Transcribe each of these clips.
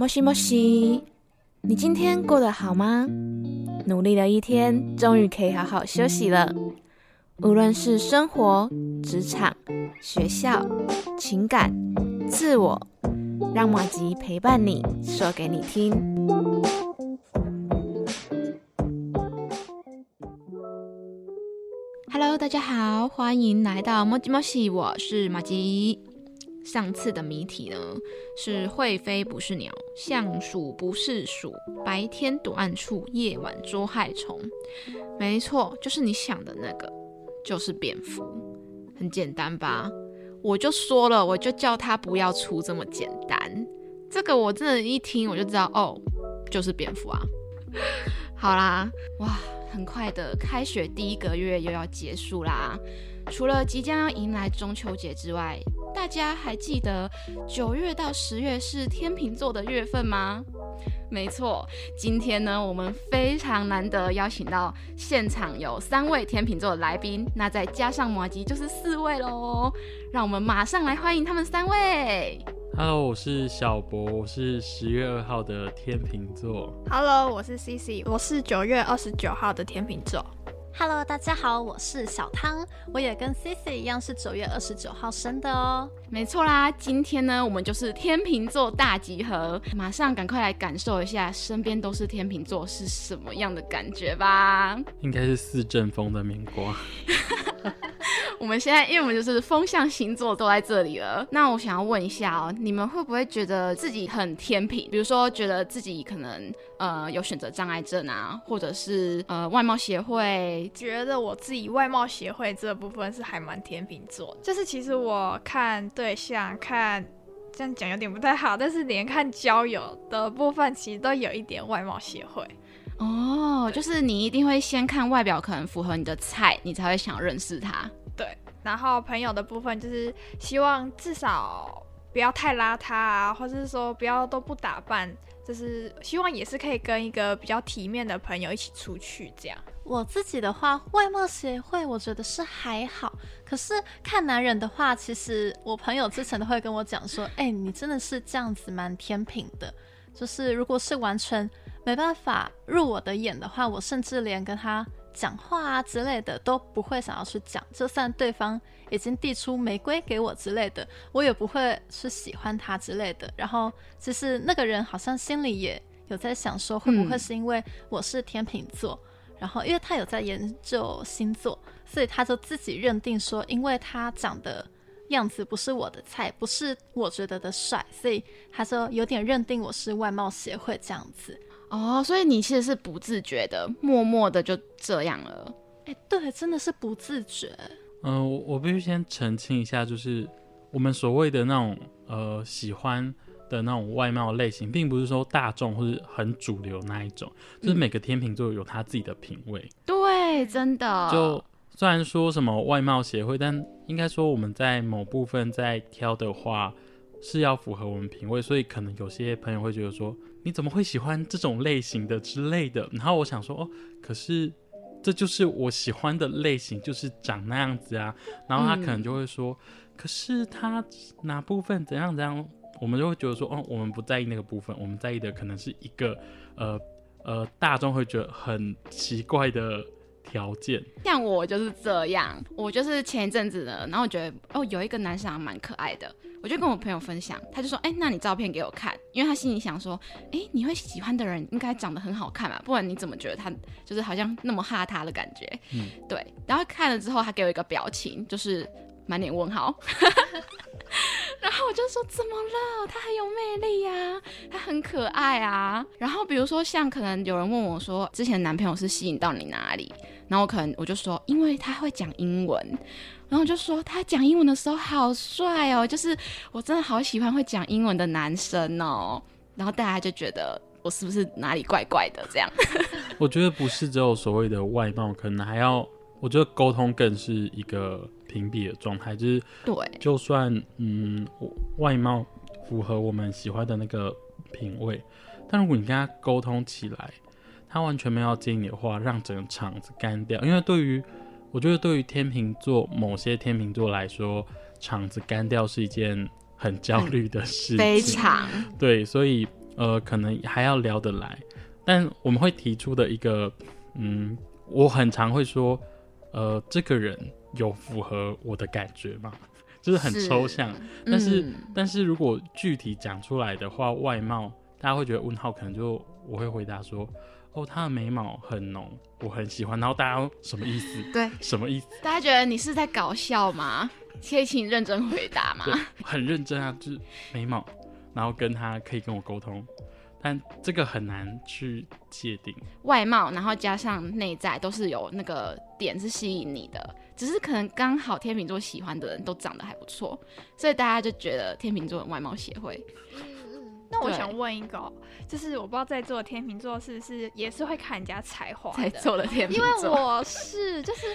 莫西莫西，你今天过得好吗？努力了一天，终于可以好好休息了。无论是生活、职场、学校、情感、自我，让马吉陪伴你，说给你听。Hello，大家好，欢迎来到莫吉莫西，我是马吉。上次的谜题呢是会飞不是鸟，像鼠不是鼠，白天躲暗处，夜晚捉害虫。没错，就是你想的那个，就是蝙蝠。很简单吧？我就说了，我就叫他不要出这么简单。这个我真的，一听我就知道，哦，就是蝙蝠啊。好啦，哇，很快的，开学第一个月又要结束啦。除了即将要迎来中秋节之外，大家还记得九月到十月是天秤座的月份吗？没错，今天呢，我们非常难得邀请到现场有三位天秤座的来宾，那再加上摩吉就是四位喽。让我们马上来欢迎他们三位。Hello，我是小博，我是十月二号的天秤座。Hello，我是 CC，我是九月二十九号的天秤座。Hello，大家好，我是小汤，我也跟 Cici 一样是九月二十九号生的哦。没错啦，今天呢，我们就是天秤座大集合，马上赶快来感受一下身边都是天秤座是什么样的感觉吧。应该是四阵风的民国。我们现在，因为我们就是风象星座都在这里了。那我想要问一下哦，你们会不会觉得自己很天平？比如说，觉得自己可能呃有选择障碍症啊，或者是呃外貌协会？觉得我自己外貌协会这部分是还蛮天平座。就是其实我看对象，看这样讲有点不太好，但是连看交友的部分，其实都有一点外貌协会。哦，就是你一定会先看外表，可能符合你的菜，你才会想认识他。对，然后朋友的部分就是希望至少不要太邋遢啊，或者是说不要都不打扮，就是希望也是可以跟一个比较体面的朋友一起出去这样。我自己的话，外貌协会我觉得是还好，可是看男人的话，其实我朋友之前都会跟我讲说，哎，你真的是这样子蛮天平的，就是如果是完全没办法入我的眼的话，我甚至连跟他。讲话啊之类的都不会想要去讲，就算对方已经递出玫瑰给我之类的，我也不会是喜欢他之类的。然后其实那个人好像心里也有在想说，会不会是因为我是天秤座，然后因为他有在研究星座，所以他就自己认定说，因为他长得样子不是我的菜，不是我觉得的帅，所以他说有点认定我是外貌协会这样子。哦，所以你其实是不自觉的，默默的就这样了。哎，对，真的是不自觉。嗯，我我必须先澄清一下，就是我们所谓的那种呃喜欢的那种外貌类型，并不是说大众或是很主流那一种，就是每个天秤座有他自己的品味。对，真的。就虽然说什么外貌协会，但应该说我们在某部分在挑的话，是要符合我们品味，所以可能有些朋友会觉得说。你怎么会喜欢这种类型的之类的？然后我想说，哦，可是这就是我喜欢的类型，就是长那样子啊。然后他可能就会说，可是他哪部分怎样怎样？我们就会觉得说，哦，我们不在意那个部分，我们在意的可能是一个呃呃大众会觉得很奇怪的。条件像我就是这样，我就是前一阵子的，然后我觉得哦，有一个男生还蛮可爱的，我就跟我朋友分享，他就说，哎，那你照片给我看，因为他心里想说，哎，你会喜欢的人应该长得很好看嘛，不然你怎么觉得他就是好像那么哈他的感觉？嗯，对。然后看了之后，他给我一个表情，就是满脸问号。然后我就说怎么了？他很有魅力呀，他很可爱啊。然后比如说像可能有人问我说，之前男朋友是吸引到你哪里？然后可能我就说，因为他会讲英文。然后我就说他讲英文的时候好帅哦，就是我真的好喜欢会讲英文的男生哦。然后大家就觉得我是不是哪里怪怪的这样？我觉得不是只有所谓的外貌，可能还要，我觉得沟通更是一个。屏蔽的状态就是，对，就算嗯外貌符合我们喜欢的那个品味，但如果你跟他沟通起来，他完全没有接你的话，让整个场子干掉。因为对于我觉得对于天秤座某些天秤座来说，场子干掉是一件很焦虑的事 情，非常对，所以呃，可能还要聊得来。但我们会提出的一个，嗯，我很常会说，呃，这个人有符合我的感觉吗？就是很抽象。但是，嗯但是如果具体讲出来的话，外貌大家会觉得问号，可能就我会回答说，哦，他的眉毛很浓，我很喜欢。然后大家什么意思？对，什么意思？大家觉得你是在搞笑吗？可以请你认真回答吗？对，很认真啊，就是眉毛，然后跟他可以跟我沟通，但这个很难去界定。外貌，然后加上内在，都是有那个点是吸引你的，只是可能刚好天秤座喜欢的人都长得还不错，所以大家就觉得天秤座的外貌协会。对那我想问一个哦，就是我不知道在座的天秤座是不是也是会看人家才华的？在座的天秤座因为，我是，就是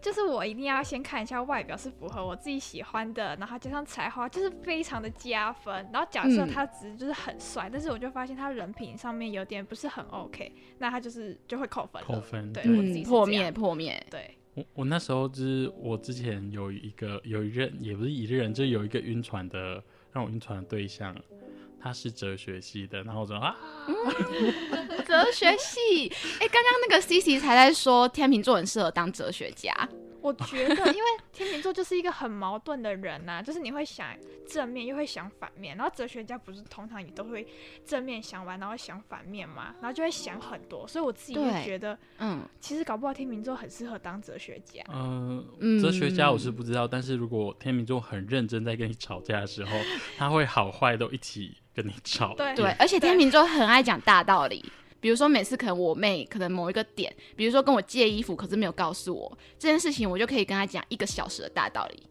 就是我一定要先看一下外表是符合我自己喜欢的，然后加上才华，就是非常的加分。然后假设嗯他只是就是很帅，但是我就发现他人品上面有点不是很 OK，那他就是就会扣分。扣分对我自己嗯，破灭破灭，对，我我那时候就是我之前有一个有一任也不是一任，就有一个晕船的让我晕船的对象，他是哲学系的，然后我说啊，哲学系。哎、刚刚那个 C C 才在说天秤座很适合当哲学家，我觉得，因为天秤座就是一个很矛盾的人呐、就是你会想正面，又会想反面。然后哲学家不是通常也都会正面想完，然后想反面嘛，然后就会想很多。所以我自己对会觉得，嗯其实搞不好天秤座很适合当哲学家。呃，嗯哲学家我是不知道，但是如果天秤座很认真在跟你吵架的时候，他会好坏都一起跟你吵。对对，而且天秤座很爱讲大道理。比如说，每次可能我妹可能某一个点，比如说跟我借衣服，可是没有告诉我这件事情，我就可以跟她讲一个小时的大道理。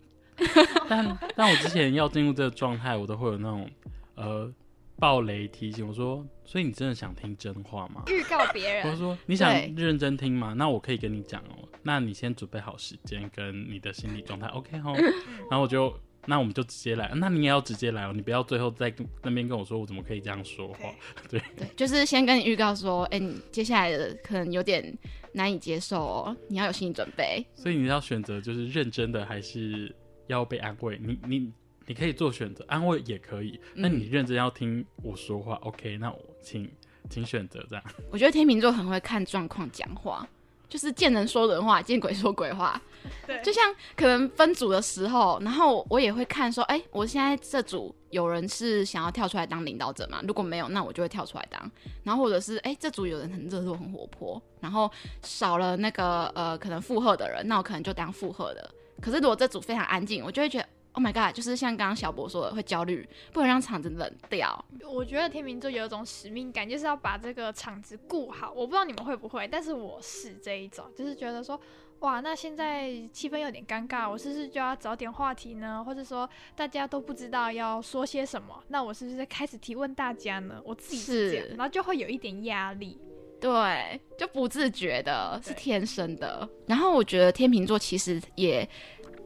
但但我之前要进入这个状态，我都会有那种呃暴雷提醒我说，所以你真的想听真话吗？预告别人我，说你想认真听吗？那我可以跟你讲哦。那你先准备好时间跟你的心理状态，OK 哦。然后我就那我们就直接来，那你也要直接来哦，你不要最后在跟那边跟我说我怎么可以这样说话。对 对，就是先跟你预告说，哎、你接下来的可能有点难以接受哦，你要有心理准备。所以你要选择就是认真的还是要被安慰？你你你可以做选择，安慰也可以。那嗯你认真要听我说话，OK？那我请请选择这样。我觉得天秤座很会看状况讲话，就是见人说人话，见鬼说鬼话。对，就像可能分组的时候，然后我也会看说，哎、我现在这组有人是想要跳出来当领导者嘛？如果没有，那我就会跳出来当。然后或者是，哎、这组有人很热络、很活泼，然后少了那个呃可能附和的人，那我可能就当附和的。可是如果这组非常安静，我就会觉得。Oh my god！就是像刚刚小博说的，会焦虑，不能让场子冷掉。我觉得天秤座有一种使命感，就是要把这个场子顾好。我不知道你们会不会，但是我是这一种，就是觉得说，哇，那现在气氛有点尴尬，我是不是就要找点话题呢？或者说大家都不知道要说些什么，那我是不是开始提问大家呢？我自己是这样，然后就会有一点压力。对，就不自觉的，是天生的。然后我觉得天秤座其实也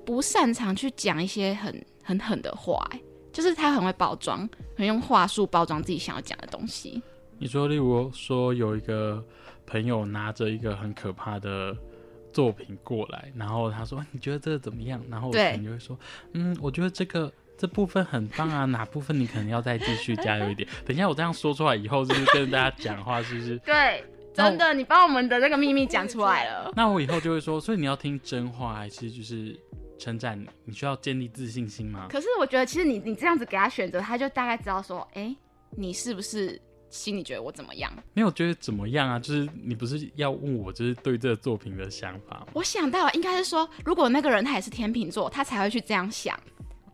不擅长去讲一些很很狠的话，哎就是他很会包装，很用话术包装自己想要讲的东西。你说，例如说有一个朋友拿着一个很可怕的作品过来，然后他说：“你觉得这个怎么样？”然后我可对能就会说：“嗯，我觉得这个这部分很棒啊，哪部分你可能要再继续加油一点。”等一下我这样说出来以后，就是跟大家讲话，是不是？对，真的，你把我们的那个秘密讲出来了。那我以后就会说，所以你要听真话，还是就是称赞你？你需要建立自信心吗？可是我觉得，其实你你这样子给他选择，他就大概知道说，哎、你是不是心里觉得我怎么样？没有觉得怎么样啊？就是你不是要问我，就是对这个作品的想法吗？我想到了，应该是说，如果那个人他也是天秤座，他才会去这样想，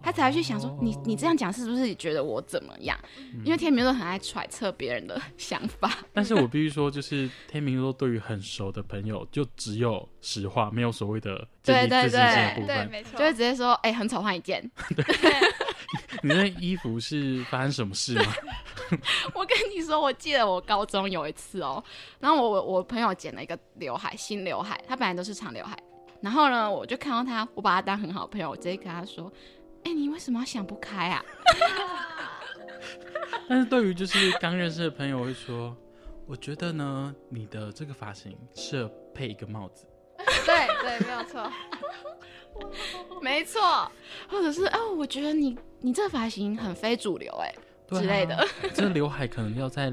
他才会去想说，你你这样讲是不是觉得我怎么样？因为天秤座很爱揣测别人的 想法。但是我必须说，就是天秤座对于很熟的朋友，就只有实话，没有所谓的建立对对自信的部对，分。没错就。会直接说，哎、很丑，换一件。你那衣服是发生什么事吗？我跟你说，我记得我高中有一次哦，然后我我我朋友剪了一个刘海，新刘海，他本来都是长刘海，然后呢，我就看到他，我把他当很好朋友，我直接跟他说，哎、你为什么要想不开啊？但是对于就是刚认识的朋友，我会说，我觉得呢，你的这个发型适合配一个帽子。对对，没有错。没错，或者是哦，我觉得你你这个发型很非主流，哎，之类的。这刘海可能要再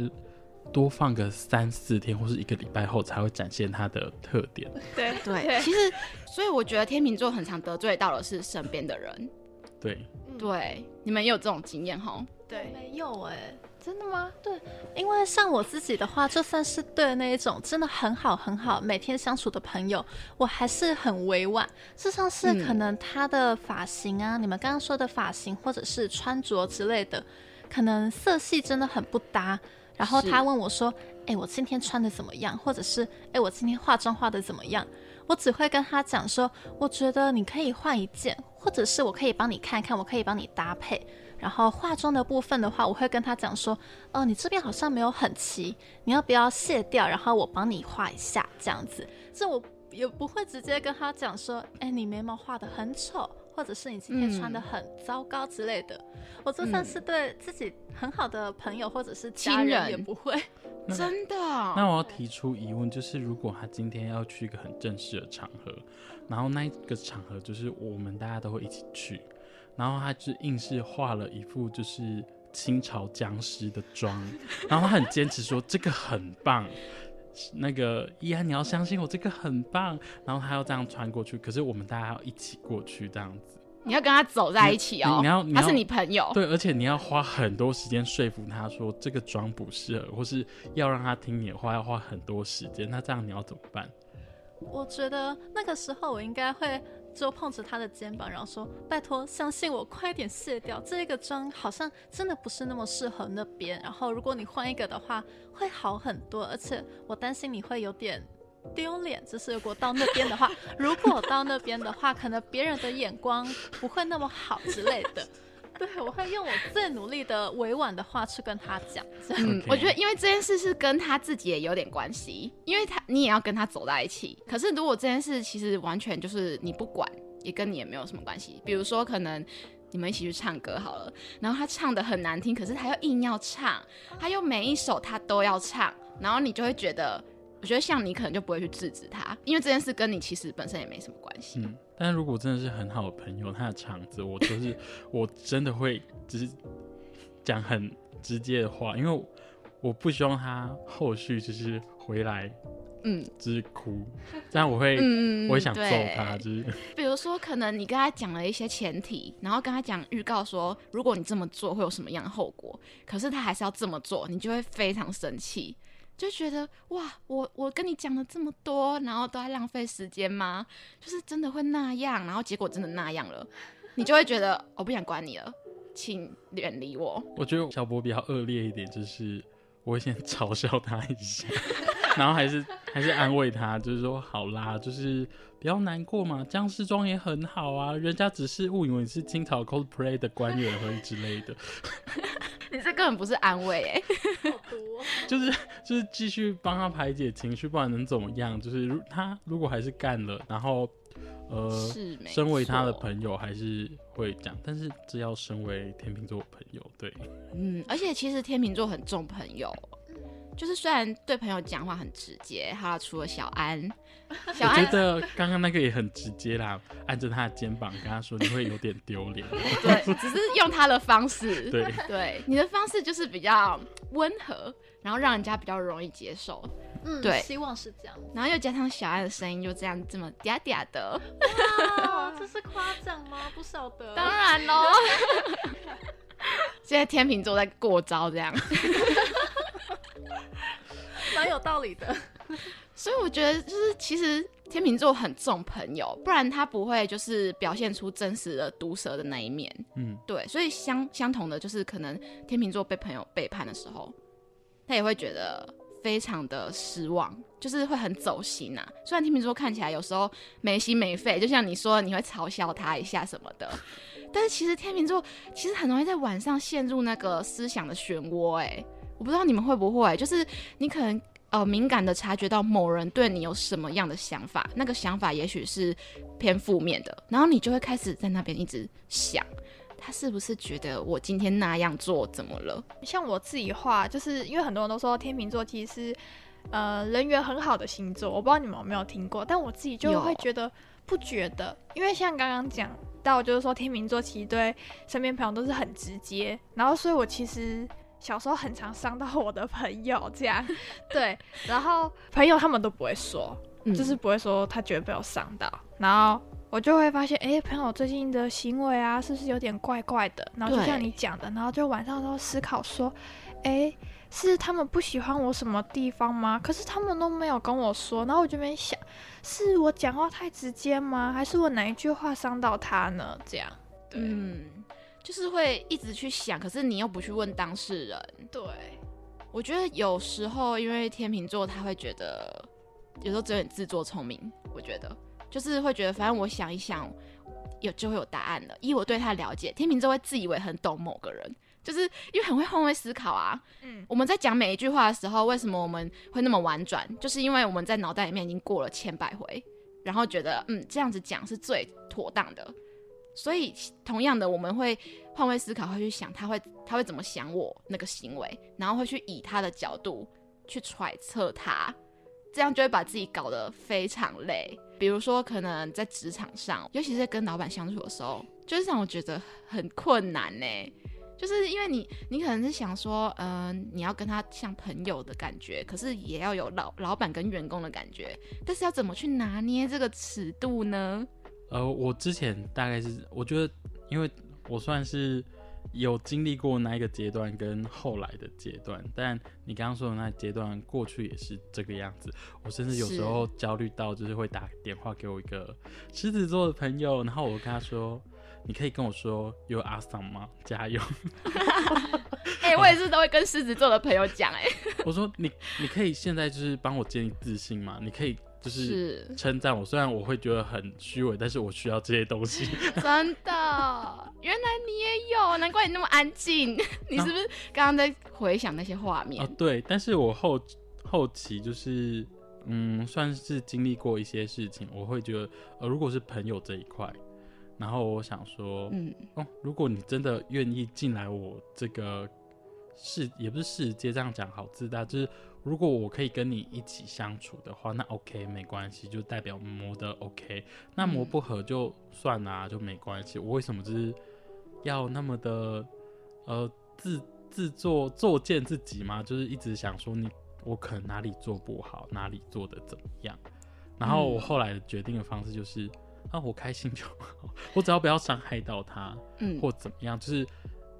多放个三四天或是一个礼拜后才会展现它的特点。对对，其实所以我觉得天秤座很常得罪到的是身边的人。对，对，你们也有这种经验哈？对，没有哎、真的吗？对，因为像我自己的话，就算是对那一种真的很好很好，每天相处的朋友，我还是很委婉。就像是嗯可能他的发型啊，你们刚刚说的发型，或者是穿着之类的，可能色系真的很不搭。然后他问我说：“哎、我今天穿的怎么样？或者是哎、我今天化妆化的怎么样？”我只会跟他讲说：“我觉得你可以换一件，或者是我可以帮你看看，我可以帮你搭配。”然后化妆的部分的话，我会跟他讲说：“哦，你这边好像没有很齐，你要不要卸掉？然后我帮你画一下，这样子。”这我也不会直接跟他讲说：“哎，你眉毛画的很丑，或者是你今天穿的很糟糕之类的。我就算是对自己很好的朋友或者是家亲人，也不会。真的？那我要提出疑问，就是如果他今天要去一个很正式的场合，然后那一个场合就是我们大家都会一起去，然后他就硬是画了一副就是清朝僵尸的妆，然后他很坚持说这个很棒。那个依安，你要相信我，这个很棒。然后他要这样穿过去，可是我们大家要一起过去，这样子。你要跟他走在一起哦，你你要你要他是你朋友，对，而且你要花很多时间说服他说这个妆不适合，或是要让他听你的话，要花很多时间。那这样你要怎么办？我觉得那个时候我应该会就碰着他的肩膀，然后说：“拜托，相信我，快点卸掉这个妆，好像真的不是那么适合那边。然后如果你换一个的话，会好很多。而且我担心你会有点丢脸，就是如果到那边的话，如果到那边的话，可能别人的眼光不会那么好之类的。”对，我会用我最努力的委婉的话去跟他讲，这样。嗯我觉得因为这件事是跟他自己也有点关系，因为他你也要跟他走在一起。可是如果这件事其实完全就是你不管，也跟你也没有什么关系。比如说可能你们一起去唱歌好了，然后他唱的很难听，可是他又硬要唱，他又每一首他都要唱，然后你就会觉得，我觉得像你可能就不会去制止他，因为这件事跟你其实本身也没什么关系。嗯，但如果真的是很好的朋友，他的场子，我就是 我真的会只是讲很直接的话，因为我不希望他后续就是回来嗯就是哭，这样我会、嗯我会想揍他，就是比如说，可能你跟他讲了一些前提，然后跟他讲预告说，如果你这么做会有什么样的后果，可是他还是要这么做，你就会非常生气，就觉得哇，我我跟你讲了这么多，然后都在浪费时间吗？就是真的会那样，然后结果真的那样了，你就会觉得我不想管你了，请远离我。我觉得小博比较恶劣一点，就是我会先 嘲笑他一下，然后还是还是安慰他，就是说好啦，就是不要难过嘛，僵尸装也很好啊，人家只是误以为你是清朝 cosplay 的官员而已之类的，你这根本不是安慰哎、好毒哦。就是就是继续帮他排解情绪，不然能怎么样？就是如他如果还是干了，然后呃，身为他的朋友还是会讲，但是这要身为天秤座的朋友，对，嗯，而且其实天秤座很重朋友，就是虽然对朋友讲话很直接，哈，除了小安，小我觉得刚刚那个也很直接啦，按着他的肩膀跟他说，你会有点丢脸。对，只是用他的方式，对，对，你的方式就是比较温和，然后让人家比较容易接受，嗯，对希望是这样。然后又加上小安的声音就这样这么嗲嗲的，哇，这是夸奖吗？不晓得。当然喽，现在天秤座在过招这样，蛮有道理的。所以我觉得就是其实天秤座很重朋友，不然他不会就是表现出真实的毒舌的那一面。嗯，对，所以相相同的就是可能天秤座被朋友背叛的时候，他也会觉得非常的失望，就是会很走心啊。虽然天秤座看起来有时候没心没肺，就像你说你会嘲笑他一下什么的，但是其实天秤座其实很容易在晚上陷入那个思想的漩涡。哎，我不知道你们会不会，就是你可能。呃，敏感的察觉到某人对你有什么样的想法，那个想法也许是偏负面的，然后你就会开始在那边一直想，他是不是觉得我今天那样做怎么了？像我自己画，就是因为很多人都说天秤座其实是呃人缘很好的星座，我不知道你们有没有听过，但我自己就会觉得不觉得，因为像刚刚讲到，就是说天秤座其实对身边朋友都是很直接，然后所以我其实小时候很常伤到我的朋友，这样 对，然后朋友他们都不会说，嗯就是不会说他觉得被我伤到，然后我就会发现，哎、朋友最近的行为啊，是不是有点怪怪的？然后就像你讲的，然后就晚上都思考说，哎、是他们不喜欢我什么地方吗？可是他们都没有跟我说，然后我就没想，是我讲话太直接吗？还是我哪一句话伤到他呢？这样，对、嗯，就是会一直去想，可是你又不去问当事人。对，我觉得有时候因为天秤座他会觉得，有时候只有点自作聪明。我觉得就是会觉得，反正我想一想，有就会有答案了。以我对他了解，天秤座会自以为很懂某个人，就是因为很会换位思考啊。嗯，我们在讲每一句话的时候，为什么我们会那么婉转？就是因为我们在脑袋里面已经过了千百回，然后觉得嗯这样子讲是最妥当的。所以同样的，我们会换位思考，会去想他会他会怎么想我那个行为，然后会去以他的角度去揣测他，这样就会把自己搞得非常累。比如说，可能在职场上，尤其是跟老板相处的时候，就是让我觉得很困难呢。就是因为你，你可能是想说，嗯、你要跟他像朋友的感觉，可是也要有老老板跟员工的感觉，但是要怎么去拿捏这个尺度呢？呃，我之前大概是，我觉得，因为我算是有经历过那一个阶段跟后来的阶段，但你刚刚说的那阶段过去也是这个样子。我甚至有时候焦虑到，就是会打电话给我一个狮子座的朋友，然后我跟他说：“你可以跟我说有阿桑吗？加油！” 哎、我也是都会跟狮子座的朋友讲、哎，我说：“你你可以现在就是帮我建立自信吗？你可以就是是称赞我，虽然我会觉得很虚伪，但是我需要这些东西。”真的，原来你也有，难怪你那么安静。你是不是刚刚在回想那些画面？哦，对，但是我后后期就是，嗯，算是经历过一些事情，我会觉得，呃，如果是朋友这一块，然后我想说，嗯，哦，如果你真的愿意进来我这个世，也不是世界这样讲好自大，就是如果我可以跟你一起相处的话，那 OK 没关系，就代表磨的 OK，那磨不合就算啦、就没关系。我为什么就是要那么的呃自自作作践自己嘛？就是一直想说你我可能哪里做不好，哪里做的怎么样。然后我后来决定的方式就是，啊，我开心就好，我只要不要伤害到他，嗯，或怎么样，就是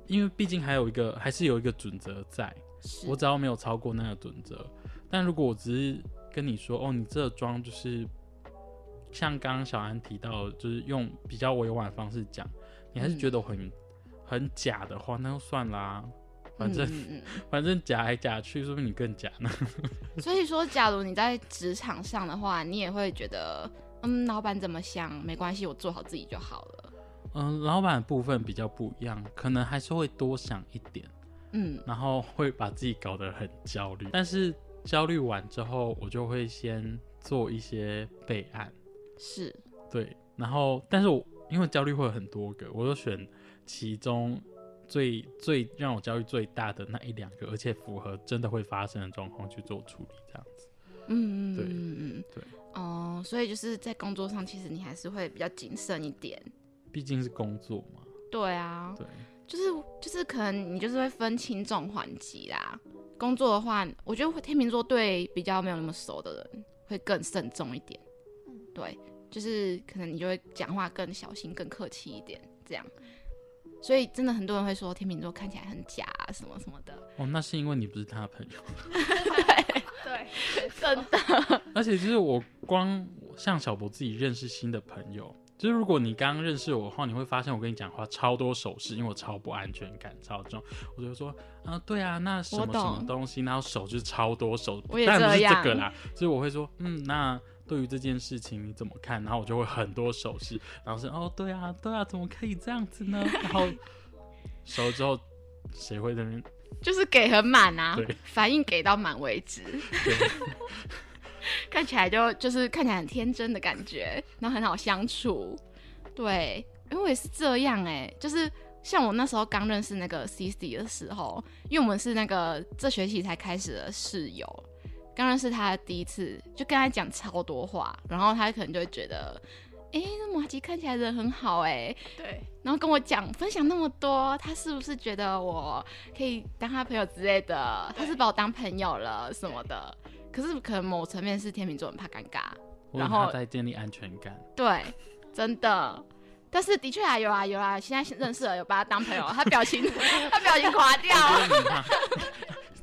因为毕竟还有一个还是有一个准则在，是我只要没有超过那个准则。但如果我只是跟你说，哦，你这个妆就是像刚刚小安提到，就是用比较委婉的方式讲，你还是觉得我很、很假的话，那就算啦。反正、反正假来假去，说不定你更假呢。嗯 所以说，假如你在职场上的话，你也会觉得，嗯，老板怎么想没关系，我做好自己就好了。嗯，老板部分比较不一样，可能还是会多想一点。嗯然后会把自己搞得很焦虑。但是焦虑完之后，我就会先做一些备案，是，对。然后，但是我因为焦虑会有很多个，我就选其中最最让我焦虑最大的那一两个，而且符合真的会发生的状况去做处理，这样子。嗯嗯对嗯嗯，对。哦，所以就是在工作上，其实你还是会比较谨慎一点。毕竟是工作嘛，对啊，对。就是就是可能你就是会分轻重缓急啦。工作的话，我觉得天秤座对比较没有那么熟的人会更慎重一点。对，就是可能你就会讲话更小心、更客气一点，这样。所以真的很多人会说天秤座看起来很假啊，什么什么的。哦，那是因为你不是他的朋友。对，真的，而且就是我光像小博自己认识新的朋友，就是如果你刚刚认识我的话，你会发现我跟你讲话超多手势，因为我超不安全感超重，我就说啊对啊，那什么什么东西，然后手就是超多手，我也当然不是这个啦，所以我会说嗯，那对于这件事情你怎么看？然后我就会很多手势，然后是哦对啊对啊，怎么可以这样子呢？然后熟了之后谁会在那边就是给很满啊，反应给到满为止。看起来就就是看起来很天真的感觉，然后很好相处。对，因为也是这样哎、就是像我那时候刚认识那个 C C 的时候，因为我们是那个这学期才开始的室友，刚认识他第一次就跟他讲超多话，然后他可能就会觉得哎、那马吉看起来人很好哎、对，然后跟我讲分享那么多，他是不是觉得我可以当他朋友之类的？他是把我当朋友了什么的？可是可能某层面是天秤座很怕尴尬，然后他在建立安全感。对，真的。但是的确啊，有啊有啊，现在认识了，有把他当朋友，他表情 他表情垮掉了。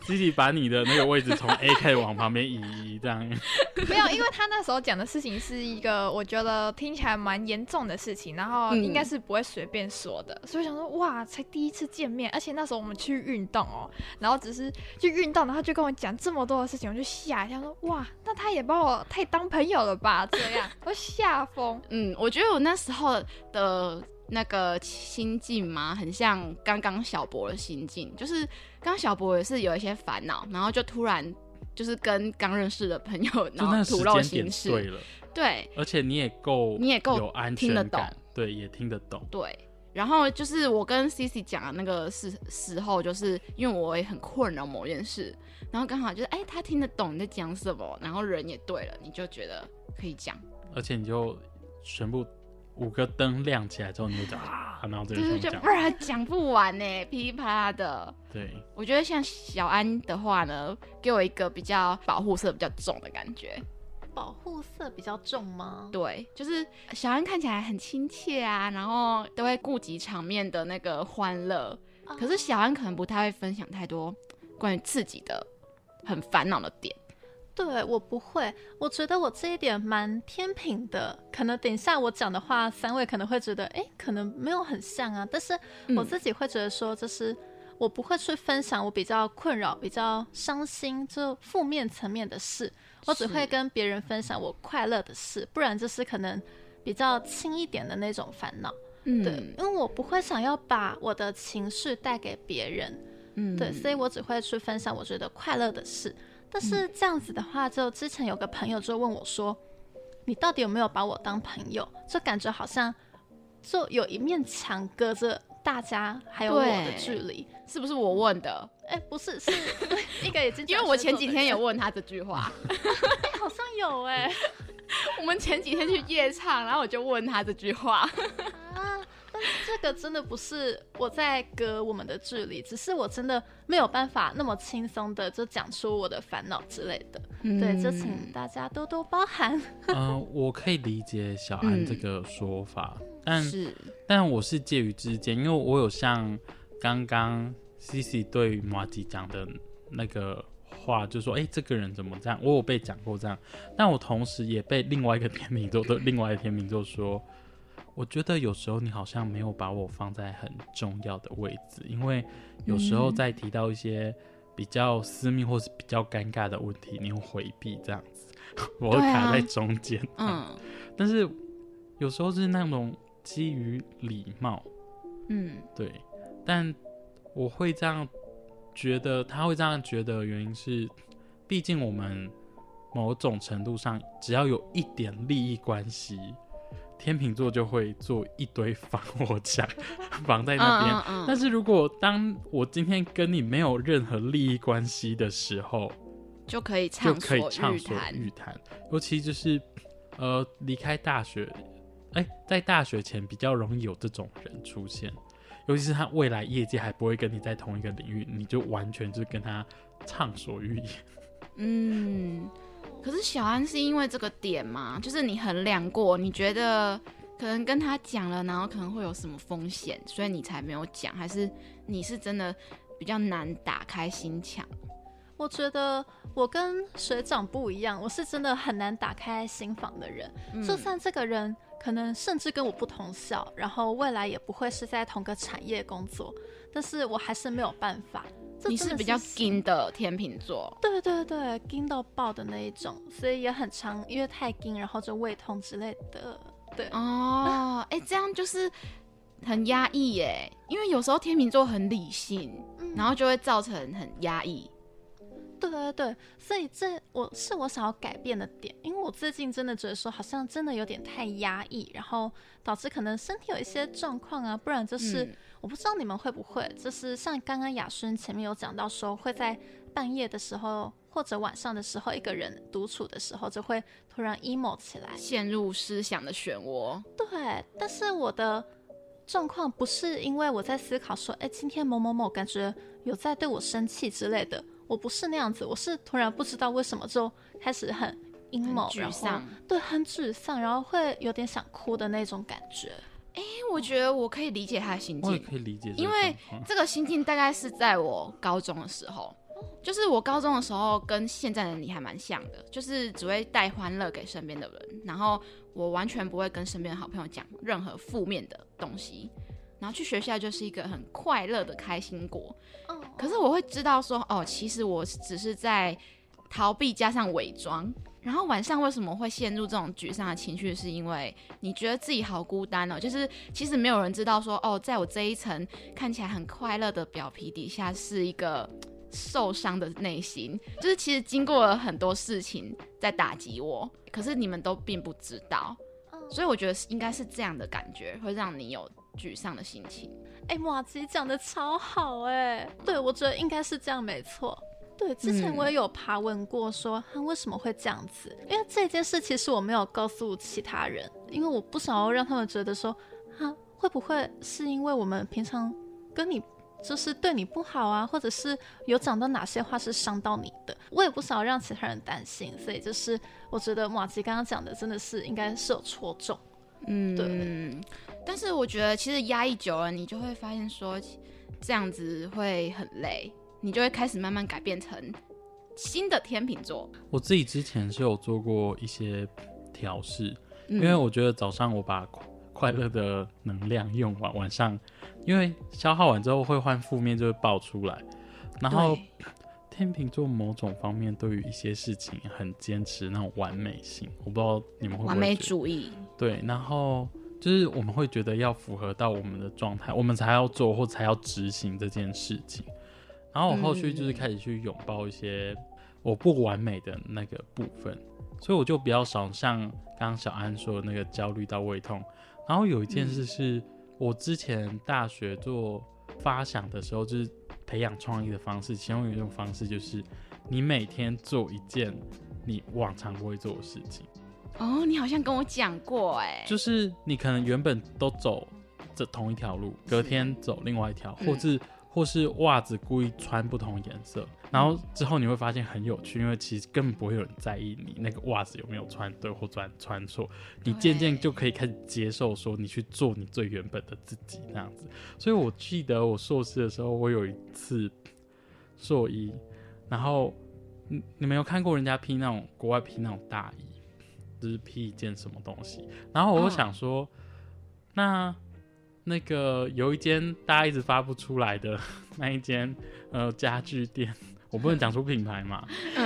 自己把你的那个位置从 A 开始往旁边移移，这样 没有，因为他那时候讲的事情是一个我觉得听起来蛮严重的事情，然后嗯应该是不会随便说的，所以我想说哇，才第一次见面，而且那时候我们去运动哦，然后只是去运动，然后就跟我讲这么多的事情，我就吓一下说哇，那他也把我太当朋友了吧？这样我吓疯。嗯，我觉得我那时候的那个心境嘛，很像刚刚小博的心境，就是刚刚小博也是有一些烦恼，然后就突然就是跟刚认识的朋友，然后吐露心事，对了，对。而且你也够，你也够有安听得全感懂，对，也听得懂。对。然后就是我跟 C C 讲的那个时时候，就是因为我也很困扰某件事，然后刚好就是哎，他听得懂你在讲什么，然后人也对了，你就觉得可以讲，而且你就全部五个灯亮起来之后，你就讲啊，然后这就是个讲就不，然讲不完呢，噼里啪啦的。对，我觉得像小安的话呢，给我一个比较保护色比较重的感觉。保护色比较重吗？对，就是小安看起来很亲切啊，然后都会顾及场面的那个欢乐。啊可是小安可能不太会分享太多关于自己的很烦恼的点。对我不会，我觉得我这一点蛮天平的。可能等一下我讲的话，三位可能会觉得，哎，可能没有很像啊。但是我嗯自己会觉得说，就是我不会去分享我比较困扰、比较伤心、就负面层面的事，我只会跟别人分享我快乐的事，不然就是可能比较轻一点的那种烦恼。嗯对，因为我不会想要把我的情绪带给别人。嗯对，所以我只会去分享我觉得快乐的事。但是这样子的话，就之前有个朋友就问我说：“你到底有没有把我当朋友？”就感觉好像就有一面墙隔着大家还有我的距离。是不是我问的？哎，不是，是 一个已经因为我前几天有有，问他这句话。好像有哎、我们前几天去夜唱，然后我就问他这句话。啊，但是这个真的不是我在隔我们的距离，只是我真的没有办法那么轻松的就讲出我的烦恼之类的。对，就请大家多多包涵。嗯、我可以理解小安嗯这个说法，但是但我是介于之间，因为我有像刚刚 C C 对马吉讲的那个话，就说哎、诶这个人怎么这样？我有被讲过这样，但我同时也被另外一个天秤座的另外一个天秤座说，我觉得有时候你好像没有把我放在很重要的位置，因为有时候在提到一些比较私密或是比较尴尬的问题，你会回避这样子，我会卡在中间。嗯但是有时候是那种基于礼貌，嗯对，但我会这样觉得，他会这样觉得，原因是，毕竟我们某种程度上，只要有一点利益关系，天秤座就会做一堆防火墙 防在那边。嗯嗯但是如果当我今天跟你没有任何利益关系的时候，就可以就畅可以所畅所欲谈。尤其就是呃离开大学，哎、在大学前比较容易有这种人出现，尤其是他未来业界还不会跟你在同一个领域，你就完全就是跟他畅所欲言。嗯，可是小安是因为这个点吗？就是你衡量过，你觉得可能跟他讲了，然后可能会有什么风险，所以你才没有讲，还是你是真的比较难打开心墙？我觉得我跟学长不一样，我是真的很难打开心房的人。嗯就算这个人可能甚至跟我不同校，然后未来也不会是在同个产业工作，但是我还是没有办法。这你是比较金的天秤座，对对对，金到爆的那一种，所以也很常因为太金，然后就胃痛之类的。对，哦，哎、这样就是很压抑耶，因为有时候天秤座很理性，嗯然后就会造成很压抑。对对对，所以这我是我想要改变的点，因为我最近真的觉得说，好像真的有点太压抑，然后导致可能身体有一些状况啊，不然就是嗯我不知道你们会不会，就是像刚刚雅轩前面有讲到说，会在半夜的时候或者晚上的时候，一个人独处的时候，就会突然 emo 起来。陷入思想的漩涡。对，但是我的状况不是因为我在思考说，哎，今天某某某感觉有在对我生气之类的，我不是那样子，我是突然不知道为什么就开始很 emo，沮丧，对，很沮丧，然后会有点想哭的那种感觉。哎，我觉得我可以理解他的心境，我也可以理解，因为这个心境大概是在我高中的时候，就是我高中的时候跟现在的你还蛮像的，就是只会带欢乐给身边的人，然后我完全不会跟身边的好朋友讲任何负面的东西，然后去学校就是一个很快乐的开心果。可是我会知道说，哦，其实我只是在逃避加上伪装。然后晚上为什么会陷入这种沮丧的情绪？是因为你觉得自己好孤单哦，就是其实没有人知道说哦，在我这一层看起来很快乐的表皮底下是一个受伤的内心，就是其实经过了很多事情在打击我，可是你们都并不知道，所以我觉得应该是这样的感觉会让你有沮丧的心情。哎，马吉讲的超好哎，对我觉得应该是这样，没错。对，之前我也有爬问过，说他为什么会这样子，因为这件事其实我没有告诉其他人，因为我不想要让他们觉得说，啊，会不会是因为我们平常跟你就是对你不好啊，或者是有讲到哪些话是伤到你的，我也不想要让其他人担心，所以就是我觉得马吉刚刚讲的真的是应该是有戳中，嗯，对，但是我觉得其实压抑久了，你就会发现说这样子会很累。你就会开始慢慢改变成新的天秤座。我自己之前是有做过一些调试，因为我觉得早上我把快乐的能量用完，晚上因为消耗完之后会换负面就会爆出来。然后 天秤座某种方面对于一些事情很坚持那种完美性，我不知道你们会不会完美主义。对，然后就是我们会觉得要符合到我们的状态，我们才要做或才要执行这件事情。然后我后续就是开始去拥抱一些我不完美的那个部分，所以我就比较少像刚刚小安说的那个焦虑到胃痛。然后有一件事是我之前大学做发想的时候，就是培养创意的方式，其中有一种方式就是你每天做一件你往常不会做的事情。哦，你好像跟我讲过哎，就是你可能原本都走这同一条路，隔天走另外一条，或是。或是袜子故意穿不同颜色，然后之后你会发现很有趣，因为其实根本不会有人在意你那个袜子有没有穿对或穿穿错，你渐渐就可以开始接受说你去做你最原本的自己那样子。所以我记得我硕士的时候，我有一次硕一，然后你你没有看过人家披那种国外披那种大衣，就是披一件什么东西，然后我就想说，那。那个有一间大家一直发不出来的 那一间呃家具店，我不能讲出品牌嘛。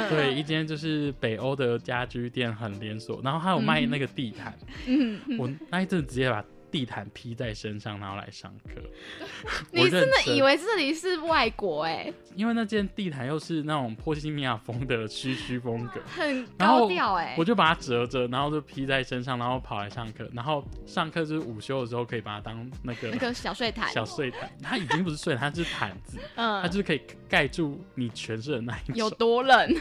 对，一间就是北欧的家居店，很连锁，然后还有卖那个地毯。嗯，我那一阵直接把。地毯披在身上，然后来上课。你真的以为这里是外国哎？因为那件地毯又是那种波西米亚风的嘘嘘风格，很高调哎。我就把它折着，然后就披在身上，然后跑来上课。然后上课就是午休的时候，可以把它当那个那个小睡毯。小睡毯，它已经不是睡，它是毯子。嗯，它就是可以盖住你全身的那一种。有多冷？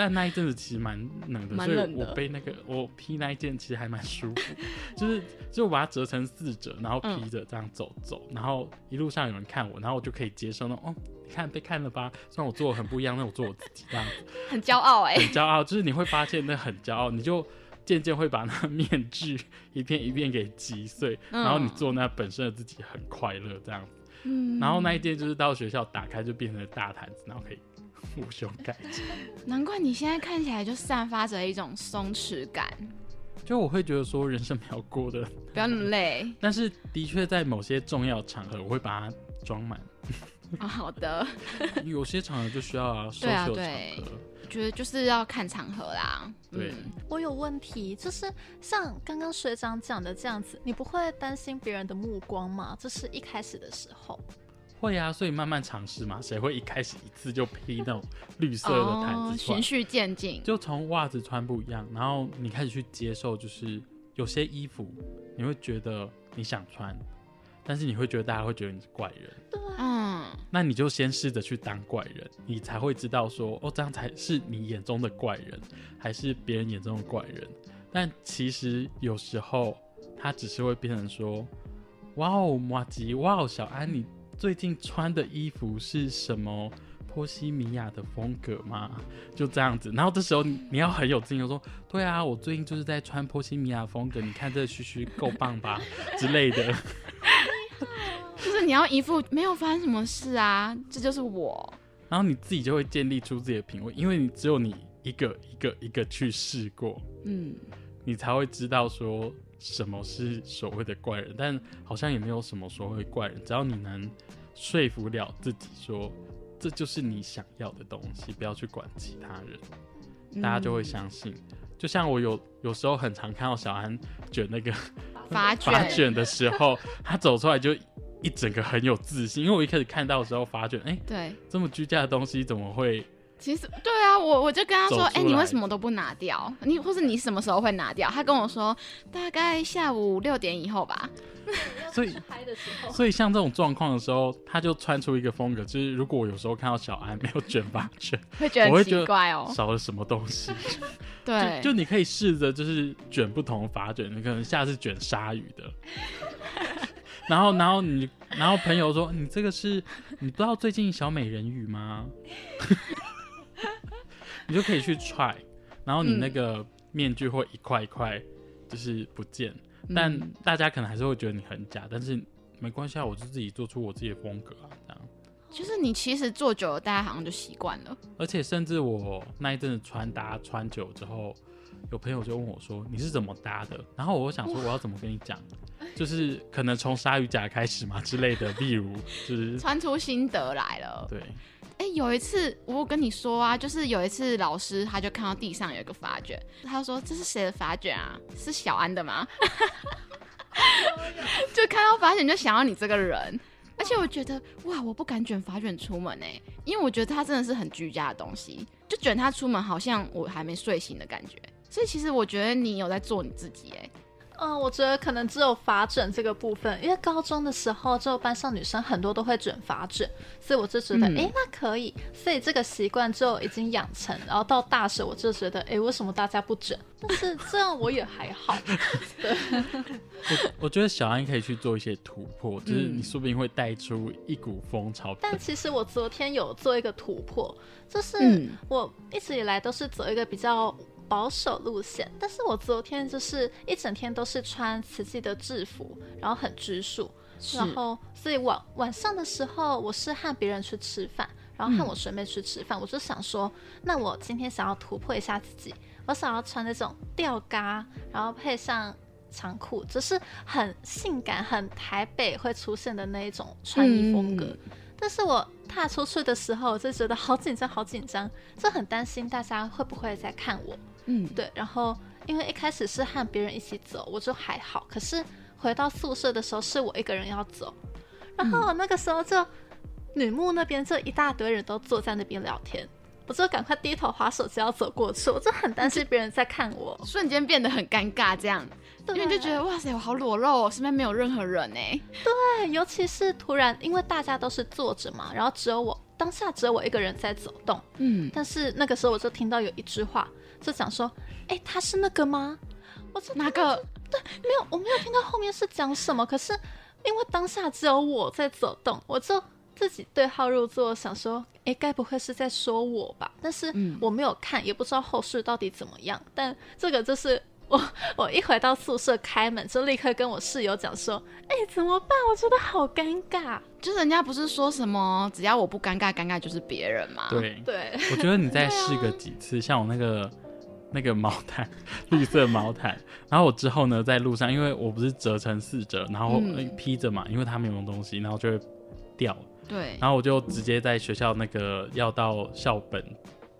但那一阵子其实蛮冷的，所以我背那个我披那一件其实还蛮舒服，就是就把它折成四折，然后披着这样走走，然后一路上有人看我，然后我就可以接受那种哦，你看被看了吧？虽然我做的很不一样，但我做我自己这样子，很骄傲哎，很骄傲，就是你会发现那很骄傲，你就渐渐会把那面具一片一片给击碎，然后你做那本身的自己很快乐这样子，嗯，然后那一件就是到学校打开就变成大毯子，然后可以。无胸盖起，难怪你现在看起来就散发着一种松弛感。就我会觉得说，人生没有过的不要那么累，但是的确在某些重要场合，我会把它装满。啊，好的。有些场合就需要啊，对啊，对。觉得就是要看场合啦。对，我有问题，就是像刚刚学长讲的这样子，你不会担心别人的目光吗？这是一开始的时候。会啊，所以慢慢尝试嘛。谁会一开始一次就披那种绿色的毯子穿？循序渐进，就从袜子穿不一样，然后你开始去接受，就是有些衣服你会觉得你想穿，但是你会觉得大家会觉得你是怪人，对嗯，那你就先试着去当怪人，你才会知道说，哦，这样才是你眼中的怪人，还是别人眼中的怪人。但其实有时候他只是会变成说，哇哦，马吉，哇哦，小安，你最近穿的衣服是什么？波西米亚的风格吗？就这样子，然后这时候你你要很有自信地说，对啊，我最近就是在穿波西米亚风格，你看这须须够棒吧 之类的。就是你要一副没有发生什么事啊，这就是我。然后你自己就会建立出自己的品味，因为你只有你一个一个一个去试过，嗯，你才会知道说什么是所谓的怪人。但好像也没有什么所谓怪人，只要你能说服了自己说这就是你想要的东西，不要去管其他人，嗯大家就会相信。就像我有有时候很常看到小安卷那个 发卷的时候，他走出来就一整个很有自信。因为我一开始看到的时候发卷，哎、对。这么居家的东西怎么会？其实对啊，我我就跟他说，哎、你为什么都不拿掉？你或是你什么时候会拿掉？他跟我说，大概下午六点以后吧。所以 所以像这种状况的时候，他就穿出一个风格，就是如果我有时候看到小安没有卷发卷，会觉得很奇我会觉得怪哦。少了什么东西。对，就就你可以试着就是卷不同的发卷，你可能下次卷鲨鱼的。然后，然后你，然后朋友说你这个是，你不知道最近小美人鱼吗？你就可以去踹，然后你那个面具会一块一块就是不见，但嗯大家可能还是会觉得你很假，但是没关系啊，我就自己做出我自己的风格啊，这样。就是你其实做久了，大家好像就习惯了。而且甚至我那一阵子穿搭穿久之后，有朋友就问我说：“你是怎么搭的？”然后我想说我要怎么跟你讲，就是可能从鲨鱼夹开始嘛之类的，例如就是 穿出心得来了。对，哎、有一次我有跟你说啊，就是有一次老师他就看到地上有一个发卷，他说这是谁的发卷啊？是小安的吗？就看到发卷就想要你这个人，而且我觉得哇，我不敢卷发卷出门哎、因为我觉得它真的是很居家的东西，就卷它出门好像我还没睡醒的感觉。所以其实我觉得你有在做你自己哎、嗯，我觉得可能只有发卷这个部分，因为高中的时候，就班上女生很多都会卷发卷，所以我就觉得，哎、嗯那可以，所以这个习惯就已经养成。然后到大学，我就觉得，哎，为什么大家不卷？但是这样我也还好。我我觉得小安可以去做一些突破，就是嗯你说不定会带出一股风潮。但其实我昨天有做一个突破，就是嗯我一直以来都是走一个比较保守路线，但是我昨天就是一整天都是穿慈济的制服，然后很拘束，然后所以晚晚上的时候我是和别人去吃饭，然后和我学妹去吃饭，我就想说，那我今天想要突破一下自己，我想要穿那种吊嘎，然后配上。长裤，就是很性感、很台北会出现的那一种穿衣风格。嗯但是我踏出去的时候，我就觉得好紧张，好紧张，就很担心大家会不会在看我。嗯，对，然后因为一开始是和别人一起走，我就还好。可是回到宿舍的时候，是我一个人要走，然后那个时候就女木那边就一大堆人都坐在那边聊天，我就赶快低头划手机要走过去，我就很担心别人在看我。瞬间变得很尴尬这样。因为就觉得哇塞，我好裸露哦，身边没有任何人哎。对，尤其是突然，因为大家都是坐着嘛，然后只有我当下只有我一个人在走动。嗯，但是那个时候我就听到有一句话，就讲说：“哎、他是那个吗？”我就哪个？对没有，我没有听到后面是讲什么。可是因为当下只有我在走动，我就自己对号入座，想说：“哎，该不会是在说我吧？”但是嗯我没有看，也不知道后续到底怎么样。但这个就是。我我一回到宿舍开门，就立刻跟我室友讲说：“哎、怎么办？我觉得好尴尬。就是人家不是说什么只要我不尴尬，尴尬就是别人嘛？，对”，对，我觉得你再试个几次，像我那个那个毛毯，绿色毛毯，然后我之后呢，在路上，因为我不是折成四折，然后披着嘛，因为它没有东西，然后就会掉，对，然后我就直接在学校那个要到校本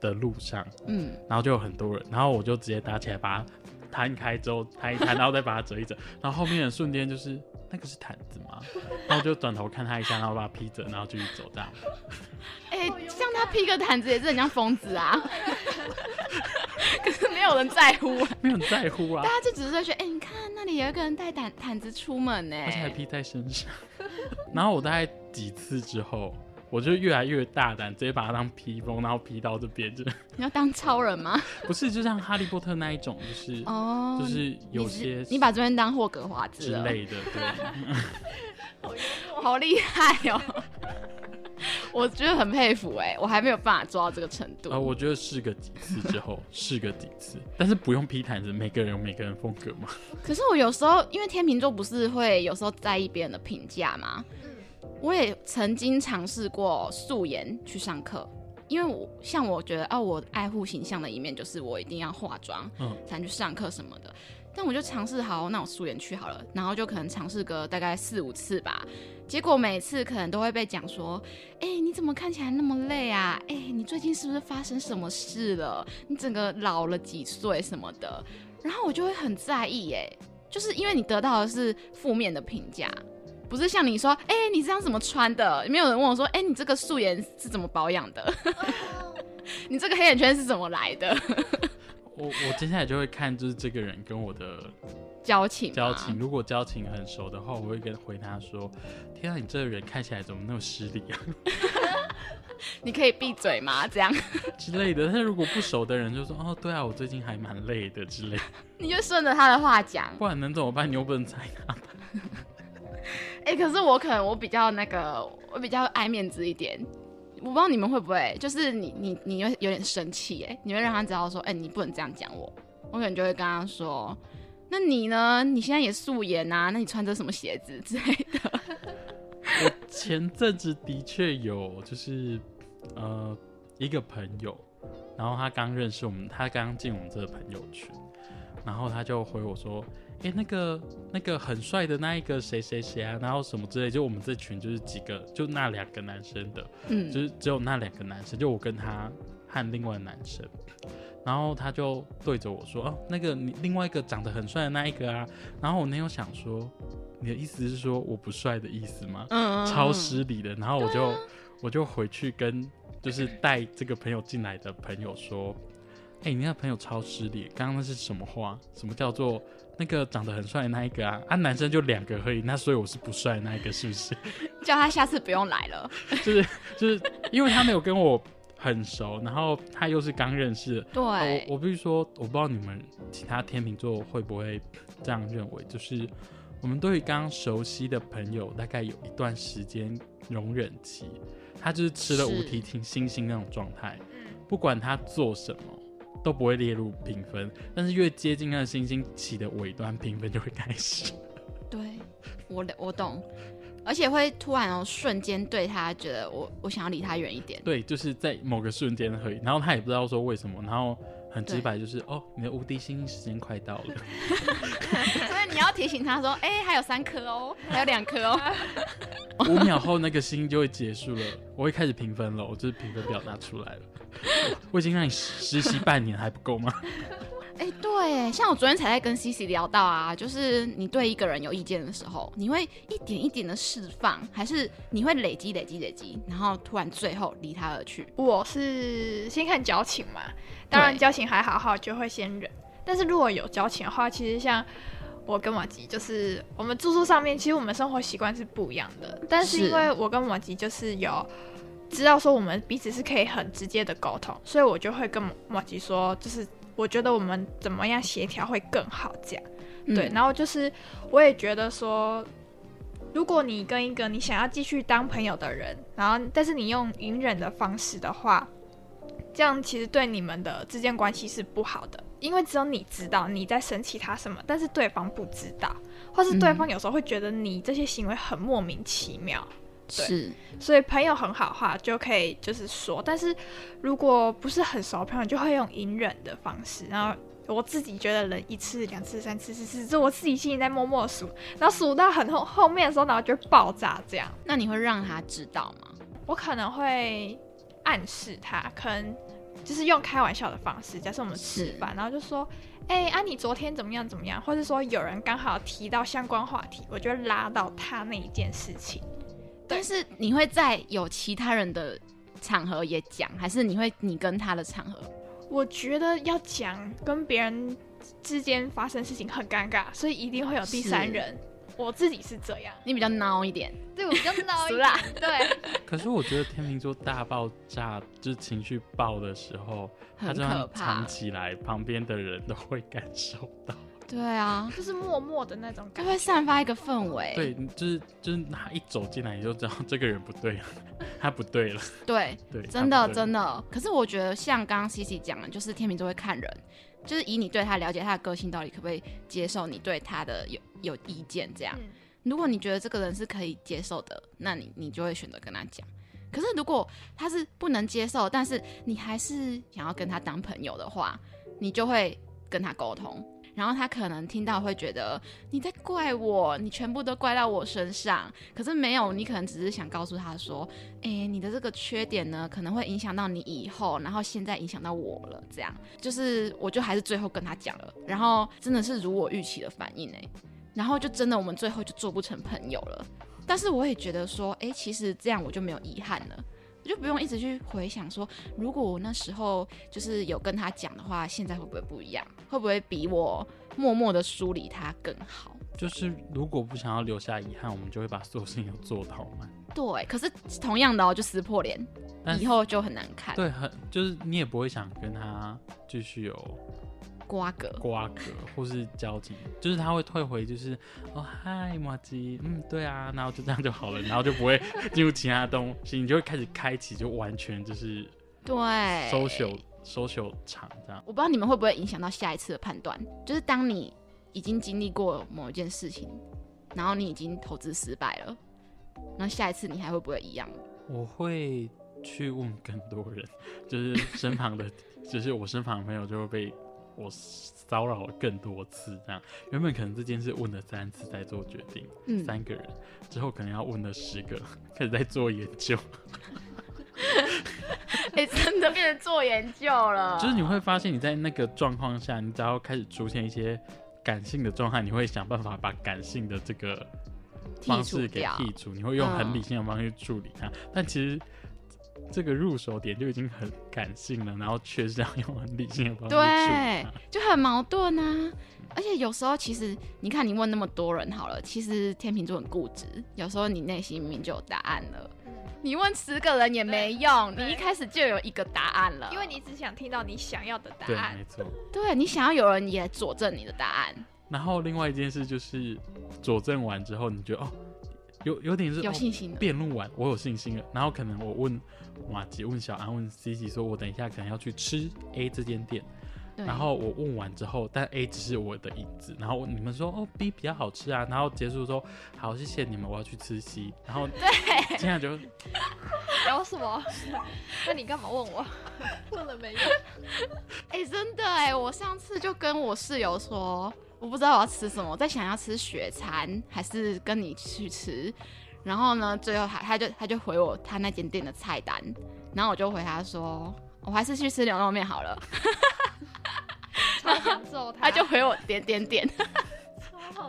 的路上，嗯，然后就有很多人，然后我就直接打起来把它摊开之后摊一摊，然后再把它折一折，然后后面的瞬间就是那个是毯子吗？然后我就转头看他一下，然后把他披着，然后继续走这样。哎、像他披个毯子也是很像疯子啊，可是没有人在乎啊，没有人在乎啊大，家就只是在觉得，哎、你看那里有一个人带毯毯子出门呢，而且还披在身上。然后我大概几次之后，我就越来越大胆，直接把它当披风，然后披到这边，就 你要当超人吗？不是就像哈利波特那一种，就是哦，就是有些你把这边当霍格华兹，之类的，对。好厉害哦！我觉得很佩服哎，我还没有办法做到这个程度。呃，我觉得试个几次之后，试个几次，但是不用披毯子，每个人有每个人风格嘛。可是我有时候，因为天秤座不是会有时候在意别人的评价吗？我也曾经尝试过素颜去上课，因为我像我觉得啊，我爱护形象的一面就是我一定要化妆，嗯才能去上课什么的。但我就尝试好，那我素颜去好了，然后就可能尝试个大概四五次吧。结果每次可能都会被讲说，哎、你怎么看起来那么累啊？哎、你最近是不是发生什么事了？你整个老了几岁什么的？然后我就会很在意，哎，就是因为你得到的是负面的评价，不是像你说，哎、你这样怎么穿的？没有人问我说，哎、你这个素颜是怎么保养的？你这个黑眼圈是怎么来的？我我接下来就会看，就是这个人跟我的交情，交情，，如果交情很熟的话，我会跟回他说：“天啊，你这个人看起来怎么那么失礼啊 你可以闭嘴吗？这样之类的。”但如果不熟的人就说：“哦，对啊，我最近还蛮累的之类的。你就顺着他的话讲”。不然能怎么办？你又不能猜他。哎、可是我可能我比较那个，我比较爱面子一点。我不知道你们会不会，就是你你你会有点生气，哎，你会让他知道说，哎、你不能这样讲我。我可能就会跟他说，那你呢？你现在也素颜啊？那你穿着什么鞋子之类的？我前阵子的确有，就是呃一个朋友，然后他刚认识我们，他刚进我们这个朋友群，然后他就回我说：“哎、那个那个很帅的那一个谁谁谁啊，然后什么之类，就我们这群就是几个，就那两个男生的，嗯，就是只有那两个男生，就我跟他和另外男生。”然后他就对着我说：“哦，那个你另外一个长得很帅的那一个啊。”然后我那有想说，你的意思是说我不帅的意思吗？嗯超失礼的。然后我就、我就回去跟就是带这个朋友进来的朋友说：“哎、你那个朋友超失礼，刚刚那是什么话？什么叫做那个长得很帅的那一个啊？啊，男生就两个而已，那所以我是不帅的那一个，是不是？叫他下次不用来了。就是就是因为他没有跟我很熟，然后他又是刚认识。对，哦我我必须说，我不知道你们其他天秤座会不会这样认为，就是我们对于刚熟悉的朋友，大概有一段时间容忍期，他就是吃了是五题星星星那种状态，嗯不管他做什么都不会列入评分，但是越接近那个星星起的尾端，评分就会开始。对，我我懂，而且会突然哦瞬间对他觉得我我想要离他远一点。对，就是在某个瞬间而已，然后他也不知道说为什么，然后很直白就是哦，你的无敌星星时间快到了。所以你要提醒他说，哎、还有三颗哦，还有两颗哦。五秒后那个星就会结束了，我会开始评分了，我就是评分表达出来了。我已经让你实习半年还不够吗？哎、对，像我昨天才在跟 C C 聊到啊，就是你对一个人有意见的时候，你会一点一点的释放，还是你会累积累积累积，然后突然最后离他而去？我是先看交情嘛，当然交情还好好就会先忍，但是如果有交情的话，其实像我跟马吉，就是我们住宿上面，其实我们生活习惯是不一样的，但是是因为我跟马吉就是有知道说我们彼此是可以很直接的沟通，所以我就会跟莫吉说，就是我觉得我们怎么样协调会更好这样。对，嗯然后就是我也觉得说，如果你跟一个你想要继续当朋友的人，然后但是你用隐忍的方式的话，这样其实对你们的之间关系是不好的，因为只有你知道你在生气他什么，但是对方不知道，或是对方有时候会觉得你这些行为很莫名其妙。对是，所以朋友很好的话就可以就是说，但是如果不是很熟的朋友，就会用隐忍的方式。然后我自己觉得忍一次、两次、三次、四次，这我自己心里在默默数，然后数到很后 后面的时候，然后就会爆炸这样。那你会让他知道吗？我可能会暗示他，可能就是用开玩笑的方式，假设我们吃饭，然后就说，哎、啊你昨天怎么样怎么样，或者说有人刚好提到相关话题，我就会拉到他那一件事情。但是你会在有其他人的场合也讲，还是你会你跟他的场合？我觉得要讲跟别人之间发生事情很尴尬，所以一定会有第三人。我自己是这样，你比较孬一点，对我比较孬一点，对，可是我觉得天秤座大爆炸，就是情绪爆的时候，他很这样可怕藏。起来，旁边的人都会感受到。对啊，就是默默的那种就会。散发一个氛围。对，就是就是他一走进来，你就知道这个人不对了，他不对了。对，对，真的的真的。可是我觉得像刚刚 C C 讲的，就是天秤座会看人，就是以你对他了解他的个性，到底可不可以接受你对他的有有意见这样。嗯如果你觉得这个人是可以接受的，那你你就会选择跟他讲。可是如果他是不能接受，但是你还是想要跟他当朋友的话，你就会跟他沟通。然后他可能听到会觉得你在怪我，你全部都怪到我身上。可是没有，你可能只是想告诉他说，诶，你的这个缺点呢，可能会影响到你以后，然后现在影响到我了。这样就是，我就还是最后跟他讲了，然后真的是如我预期的反应诶。然后就真的我们最后就做不成朋友了。但是我也觉得说，诶，其实这样我就没有遗憾了。我就不用一直去回想说，如果我那时候就是有跟他讲的话，现在会不会不一样？会不会比我默默的梳理他更好？就是如果不想要留下遗憾，我们就会把所有事情都做到嘛。对，可是同样的哦，就撕破脸，以后就很难看。对，很就是你也不会想跟他继续有瓜葛，瓜葛或是交集，就是他会退回，就是哦嗨马吉，嗯对啊，然后就这样就好了，然后就不会进入其他东西，你就会开始开启，就完全就是对 social social 场这样。我不知道你们会不会影响到下一次的判断，就是当你已经经历过某一件事情，然后你已经投资失败了，那下一次你还会不会一样？我会去问更多人，就是身旁的，就是我身旁的朋友就会被我骚扰了更多次，这样原本可能这件事问了三次再做决定，嗯，三个人之后可能要问了十个，开始在做研究，哎、真的变成做研究了，就是你会发现你在那个状况下，你只要开始出现一些感性的状态，你会想办法把感性的这个方式给掉，剔除，你会用很嗯理性的方式去处理它。但其实这个入手点就已经很感性了，然后却是要用很理性的方式对。，就很矛盾啊。而且有时候其实你看，你问那么多人好了，其实天秤座很固执，有时候你内心明明就有答案了。你问十个人也没用，你一开始就有一个答案了。因为你只想听到你想要的答对，案没。错。对你想要有人也佐证你的答案，然后另外一件事就是佐证完之后，你觉得哦，有有点是哦有信心了。辩论完，我有信心了。然后可能我问马吉、问小安、问 C C 说，我等一下可能要去吃 A 这间店。然后我问完之后，但 A 只是我的影子。然后你们说哦 B 比较好吃啊。然后结束说好谢谢你们，我要去吃 C。然后 对，这样就 聊什么？那你干嘛问我？问了没有？哎、真的哎，我上次就跟我室友说，我不知道我要吃什么，我在想要吃雪餐还是跟你去吃。然后呢，最后他他就他就回我他那间店的菜单，然后我就回他说，我还是去吃牛肉面好了。超想揍他。他就回我点点点。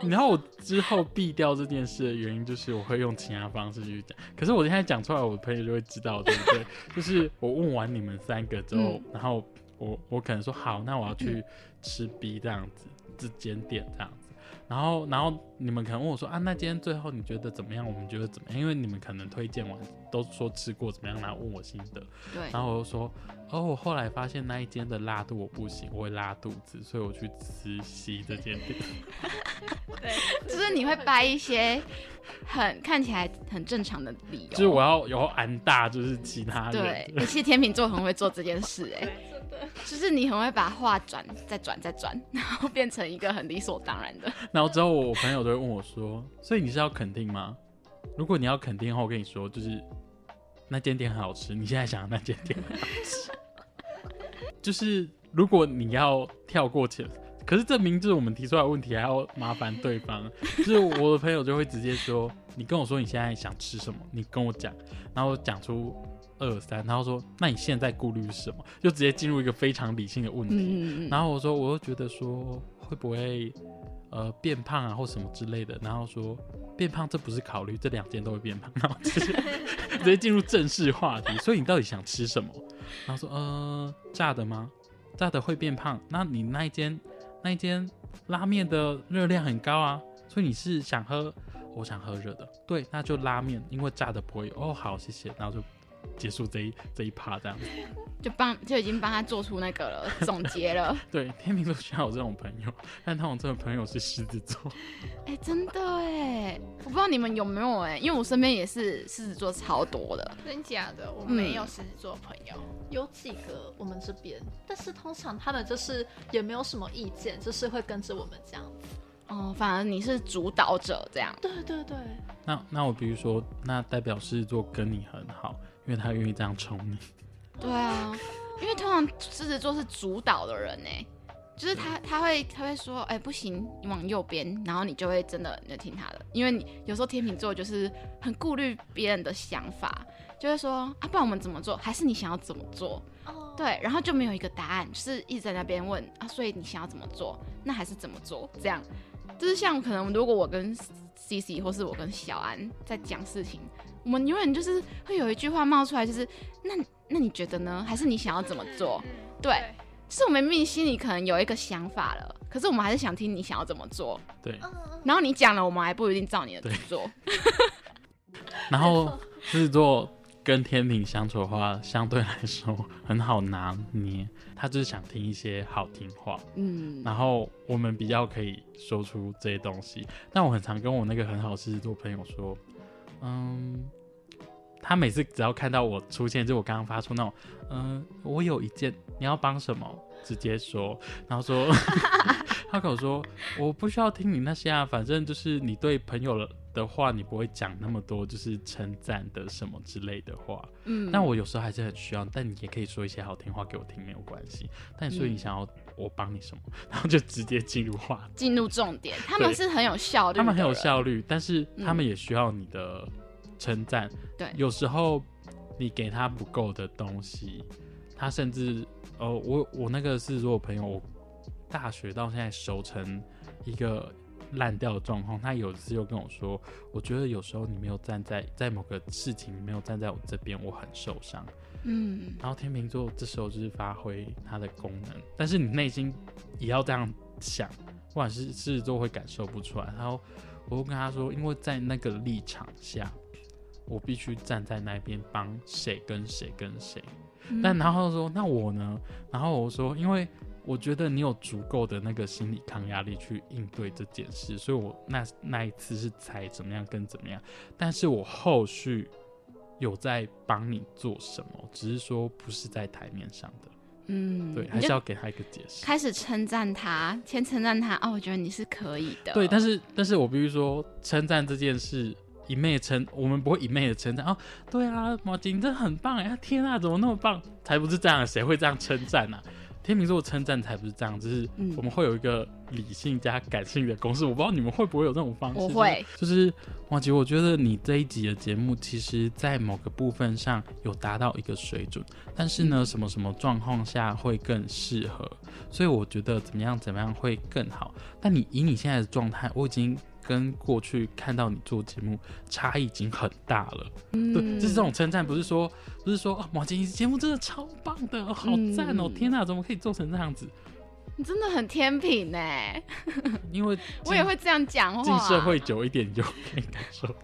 然后我之后避掉这件事的原因，就是我会用其他方式去讲。可是我现在讲出来，我的朋友就会知道，对不对？就是我问完你们三个之后，嗯然后我我可能说好，那我要去 吃 B 这样子，这间店这样子。然后，然后你们可能问我说啊，那今天最后你觉得怎么样？我们觉得怎么样？因为你们可能推荐完都说吃过怎么样，然后问我心得。对，然后我就说，哦，我后来发现那一间的辣度我不行，我会拉肚子，所以我去吃西这间店。对，就是你会掰一些很看起来很正常的理由。就是我要有安大，就是其他人。对，欸其实天秤座很会做这件事，哎，真 的。就是你很会把话转再转再转，然后变成一个很理所当然的。然后之后我朋友都会问我说：“所以你是要肯定吗？如果你要肯定的话，我跟你说，就是那间店很好吃，你现在想的那间店很好吃。就是如果你要跳过前，可是这明知我们提出来问题，还要麻烦对方。就是我的朋友就会直接说：你跟我说你现在想吃什么，你跟我讲，然后讲出二三，然后说那你现在顾虑是什么？就直接进入一个非常理性的问题。然后我说，我又觉得说会不会呃变胖啊或什么之类的，然后说变胖这不是考虑，这两件都会变胖，然后直接 直接进入正式话题。所以你到底想吃什么？然后说呃炸的吗？炸的会变胖？那你那一间那一间拉面的热量很高啊，所以你是想喝，我想喝热的，对，那就拉面，因为炸的不会。哦，好，谢谢，然后就结束这一这一趴这样子。就帮就已经帮他做出那个了 总结了。对，天秤座需要有这种朋友，但他们这种朋友是狮子座。哎、真的哎，我不知道你们有没有哎，因为我身边也是狮子座超多的。真假的，我嗯没有狮子座朋友。有几个我们这边，但是通常他们就是也没有什么意见，就是会跟着我们这样子。哦，反而你是主导者这样。对对对，那那我比如说，那代表狮子座跟你很好，因为他愿意这样宠你。对啊，因为通常狮子座是主导的人呢，就是他他会他会说，哎、不行，你往右边，然后你就会真的你就听他的，因为你有时候天秤座就是很顾虑别人的想法，就会说啊，不然我们怎么做？还是你想要怎么做？哦，对，然后就没有一个答案，就是一直在那边问啊，所以你想要怎么做？那还是怎么做？这样，就是像可能如果我跟 C C 或是我跟小安在讲事情，我们永远就是会有一句话冒出来，就是那那你觉得呢？还是你想要怎么做？嗯对，是我们明明心里可能有一个想法了，可是我们还是想听你想要怎么做。对，然后你讲了，我们还不一定照你的去做。然后狮子座跟天平相处的话，相对来说很好拿捏，他就是想听一些好听话，嗯，然后我们比较可以说出这些东西。但我很常跟我那个很好狮子座朋友说，嗯，他每次只要看到我出现，就我刚刚发出那种，嗯，我有一件，你要帮什么？直接说，然后说，他跟我说，我不需要听你那些啊，反正就是你对朋友的话，你不会讲那么多，就是称赞的什么之类的话。嗯但我有时候还是很需要，但你也可以说一些好听话给我听，没有关系。但所以你想要我帮你什么，然后就直接进入话。进入重点，他们是很有效率，他们很有。效率，但是嗯他们也需要你的称赞。对有时候你给他不够的东西，他甚至呃，我我那个是如果朋友，我大学到现在熟成一个烂掉的状况，他有一次又跟我说，我觉得有时候你没有站在在某个事情你没有站在我这边，我很受伤。嗯，然后天秤座这时候就是发挥它的功能，但是你内心也要这样想，不管是狮子座会感受不出来。然后我会跟他说，因为在那个立场下，我必须站在那边帮谁跟谁跟谁。嗯但然后说那我呢？然后我说，因为我觉得你有足够的那个心理抗压力去应对这件事，所以我那那一次是才怎么样跟怎么样，但是我后续有在帮你做什么，只是说不是在台面上的，嗯，对，还是要给他一个解释。开始称赞他，先称赞他哦，我觉得你是可以的。对，但是但是我必须说，称赞这件事一昧称，我们不会一昧的称赞哦。对啊，毛巾真的很棒哎！天啊，怎么那么棒？才不是这样，谁会这样称赞呢？天秤座称赞才不是这样，就是嗯我们会有一个理性加感性的公式。我不知道你们会不会有这种方式？我会，就是王杰，我觉得你这一集的节目，其实在某个部分上有达到一个水准，但是呢，什么什么状况下会更适合？所以我觉得怎么样怎么样会更好。但你以你现在的状态，我已经跟过去看到你做节目差异已经很大了。嗯对，就是这种称赞，不是说不是说哦，王杰，你节目真的超棒的，好赞哦！嗯天哪，怎么可以做成这样子？你真的很天品呢，因为 我也会这样讲话。进社会，久一点，你就可以感受到。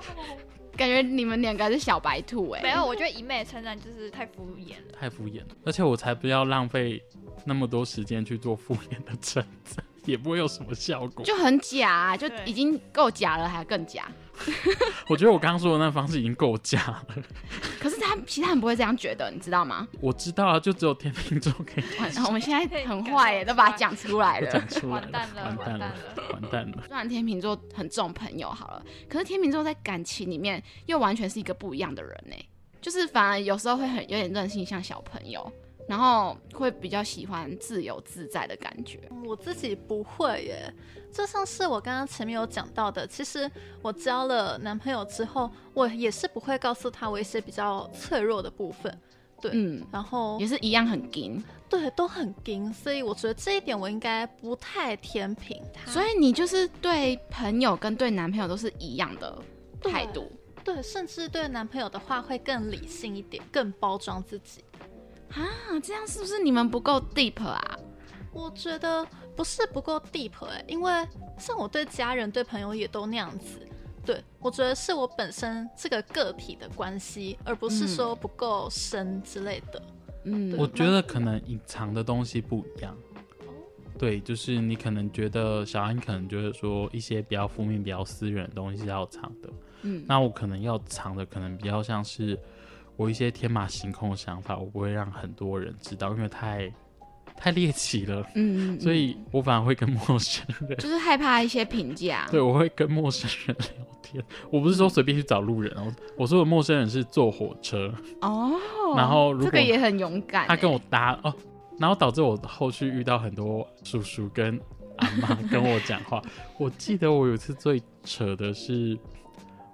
感觉你们两个是小白兔哎。没有，我觉得一昧称赞就是太敷衍了。太敷衍了，而且我才不要浪费那么多时间去做敷衍的称赞，也不会有什么效果。就很假、啊，就已经够假了，还更假。我觉得我刚刚说的那方式已经够假了。可是他其他人不会这样觉得，你知道吗？我知道啊，就只有天秤座可以完我们现在很 坏耶，都把它讲出来了讲。出来了完蛋了完蛋了，完蛋了。虽然天秤座很重朋友好了，可是天秤座在感情里面又完全是一个不一样的人呢。就是反而有时候会很有点任性，像小朋友，然后会比较喜欢自由自在的感觉。我自己不会耶，就像是我刚刚前面有讲到的，其实我交了男朋友之后，我也是不会告诉他我一些比较脆弱的部分，对，嗯，然后也是一样很硬。对都很硬，所以我觉得这一点我应该不太天平他，所以你就是对朋友跟对男朋友都是一样的态度对，甚至对男朋友的话会更理性一点，更包装自己。啊？这样是不是你们不够 deep 啊？我觉得不是不够 deep 哎、因为像我对家人、对朋友也都那样子。对，我觉得是我本身这个个体的关系，而不是说不够深之类的。嗯，我觉得可能隐藏的东西不一样。对，就是你可能觉得小安可能觉得说一些比较负面、比较私人的东西是要藏的，嗯那我可能要藏的可能比较像是我一些天马行空的想法，我不会让很多人知道，因为太太猎奇了，嗯，嗯所以我反而会跟陌生人，就是害怕一些评价。对我会跟陌生人聊天。我不是说随便去找路人哦，我说的陌生人是坐火车，哦，然后如果这个也很勇敢欸。他跟我搭哦，然后导致我后续遇到很多叔叔跟阿妈 跟我讲话。我记得我有一次最扯的是，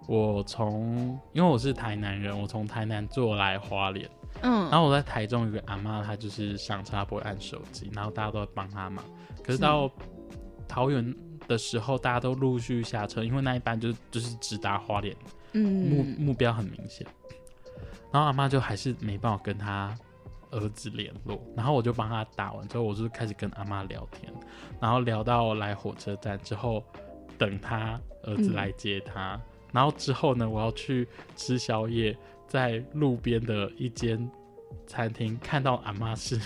我从因为我是台南人，我从台南坐来花莲，嗯，然后我在台中有个阿妈，她就是上车她不会按手机，然后大家都在帮她忙。可是到桃园的时候，大家都陆续下车，因为那一班就是就是直达花莲，目嗯。目目标很明显。然后阿妈就还是没办法跟她儿子联络，然后我就帮她打完之后，我就开始跟阿妈聊天，然后聊到来火车站之后，等她儿子来接他，然后之后呢，我要去吃宵夜，在路边的一间餐厅看到阿妈是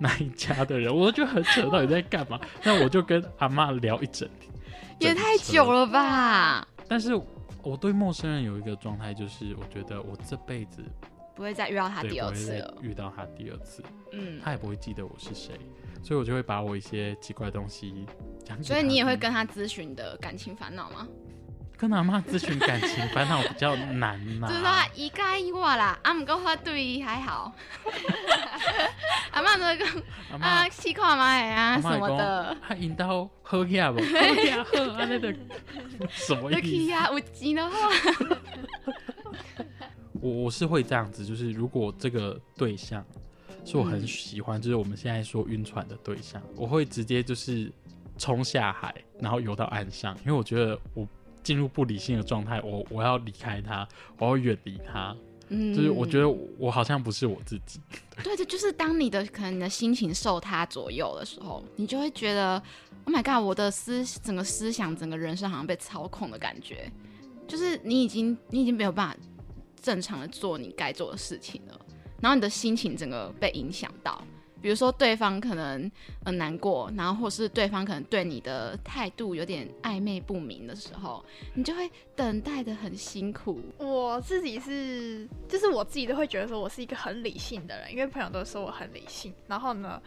那一家的人，我就很扯，到底在干嘛？那我就跟阿妈聊一整天，也太久了吧？但是我对陌生人有一个状态，就是我觉得我这辈子不会再遇到他第二次了。遇到他第二次，嗯，他也不会记得我是谁，所以我就会把我一些奇怪的东西讲所以你也会跟他咨询的感情烦恼吗？跟阿妈咨询感情烦恼比较难嘛、就是说一加一我啦，啊，毋过我对伊还好。阿妈都会讲阿妈啊，试看买啊阿妈什么的，他引导喝下不？喝下喝阿那个 什么就意思？去啊，有钱的话，我我是会这样子，就是如果这个对象是我很嗯喜欢，就是我们现在说晕船的对象，我会直接就是冲下海，然后游到岸上，因为我觉得我进入不理性的状态，我我要离开他，我要远离他，嗯就是我觉得我好像不是我自己。对的，就是当你的可能你的心情受他左右的时候，你就会觉得，Oh my god，我的思整个思想、整个人生好像被操控的感觉，就是你已经你已经没有办法正常的做你该做的事情了，然后你的心情整个被影响到。比如说对方可能很难过，然后或是对方可能对你的态度有点暧昧不明的时候，你就会等待的很辛苦。我自己是，就是我自己都会觉得说我是一个很理性的人，因为朋友都说我很理性。然后呢，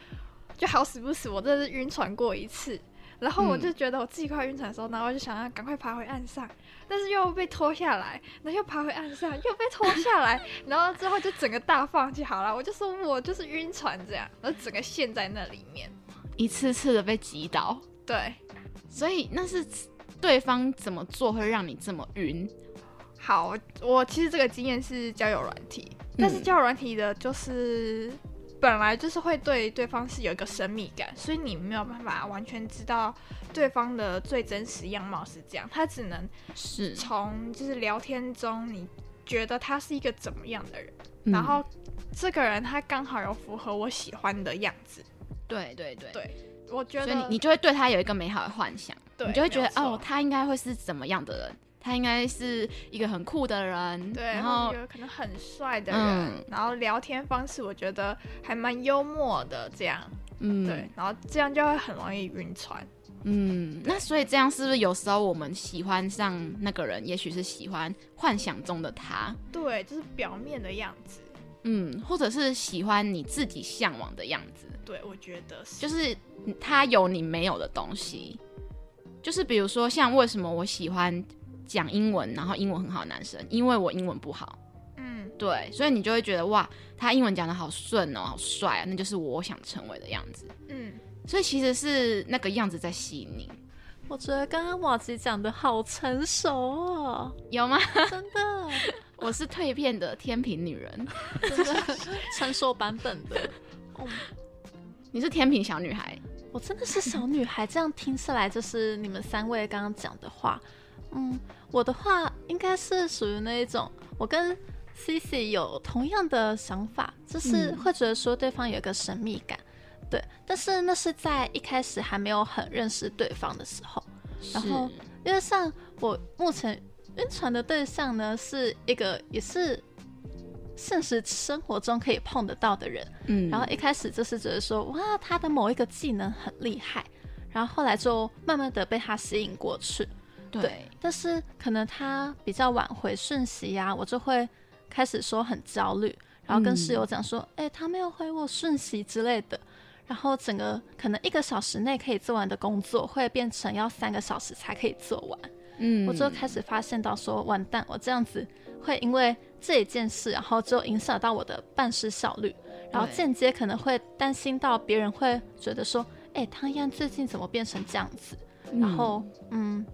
就好死不死，我真的是晕船过一次。然后我就觉得我自己快晕船的时候，然后我就想要赶快爬回岸上，但是又被拖下来，然后又爬回岸上，又被拖下来，然后之后就整个大放弃好了。我就说我就是晕船这样，然后整个陷在那里面。一次次的被击倒，对，所以那是对方怎么做会让你这么晕？好，我我其实这个经验是交友软体，但是嗯交友软体的就是本来就是会对对方是有一个神秘感，所以你没有办法完全知道对方的最真实样貌是这样，他只能是，从就是聊天中你觉得他是一个怎么样的人，嗯。然后这个人他刚好有符合我喜欢的样子，对对对。对我觉所以你你就会对他有一个美好的幻想，对你就会觉得哦，他应该会是怎么样的人？他应该是一个很酷的人，对，然然后可能很帅的人，嗯然后聊天方式我觉得还蛮幽默的，这样。嗯，对，然后这样就会很容易晕船。嗯，那所以这样是不是有时候我们喜欢上那个人，也许是喜欢幻想中的他，对，就是表面的样子。嗯，或者是喜欢你自己向往的样子，对，我觉得是。就是他有你没有的东西，就是比如说像为什么我喜欢讲英文，然后英文很好的男生，因为我英文不好。嗯，对，所以你就会觉得哇，他英文讲的好顺哦，好帅啊，那就是我想成为的样子。嗯，所以其实是那个样子在吸引你，我觉得刚刚瓦吉讲的好成熟哦，有吗？真的，我是蜕变的天平女人，真的成熟版本的。哦，你是天平小女孩。我真的是小女孩，这样听下来就是你们三位刚刚讲的话。嗯，我的话应该是属于那一种，我跟 C C 有同样的想法，就是嗯。会觉得说对方有一个神秘感，对，但是那是在一开始还没有很认识对方的时候，然后因为像我目前晕船的对象呢，是一个也是现实生活中可以碰得到的人，嗯。然后一开始就是觉得说，哇，他的某一个技能很厉害，然后后来就慢慢的被他吸引过去。对，但是可能他比较晚回讯息呀、我就会开始说很焦虑，然后跟室友讲说，哎、他没有回我讯息之类的。然后整个可能一个小时内可以做完的工作，会变成要三个小时才可以做完。嗯我就开始发现到说，完蛋，我这样子会因为这一件事，然后就影响到我的办事效率，然后间接可能会担心到别人会觉得说，哎、汤燕最近怎么变成这样子？然后嗯，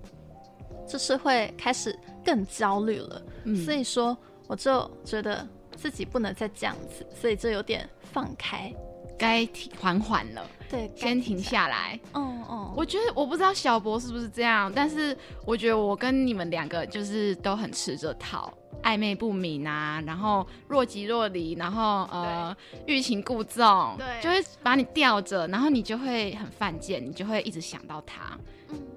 就是会开始更焦虑了。嗯所以说，我就觉得自己不能再这样子，所以就有点放开，该停缓缓了，对，先停。下来。嗯嗯，我觉得我不知道小博是不是这样，但是我觉得我跟你们两个就是都很吃这套，暧昧不明啊，然后若即若离，然后呃欲擒故纵，对就会把你吊着，然后你就会很犯贱，你就会一直想到他。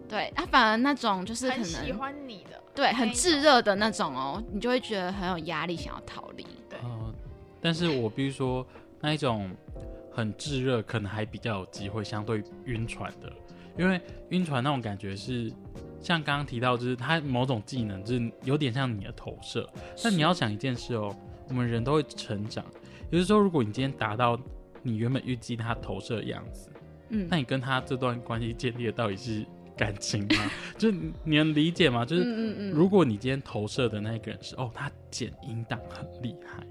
嗯对，他、反而那种就是可很喜欢你的，对很炙热的那种哦，你就会觉得很有压力，想要逃离。对呃，但是我必须说，那一种很炙热，可能还比较有机会相对晕船的，因为晕船那种感觉是像刚刚提到，就是他某种技能，就是有点像你的投射。但你要想一件事哦，我们人都会成长，也就是说，如果你今天达到你原本预计他投射的样子，嗯那你跟他这段关系建立的到底是感情吗？就是你你能理解吗？就是如果你今天投射的那一个人是哦，他剪音档很厉害，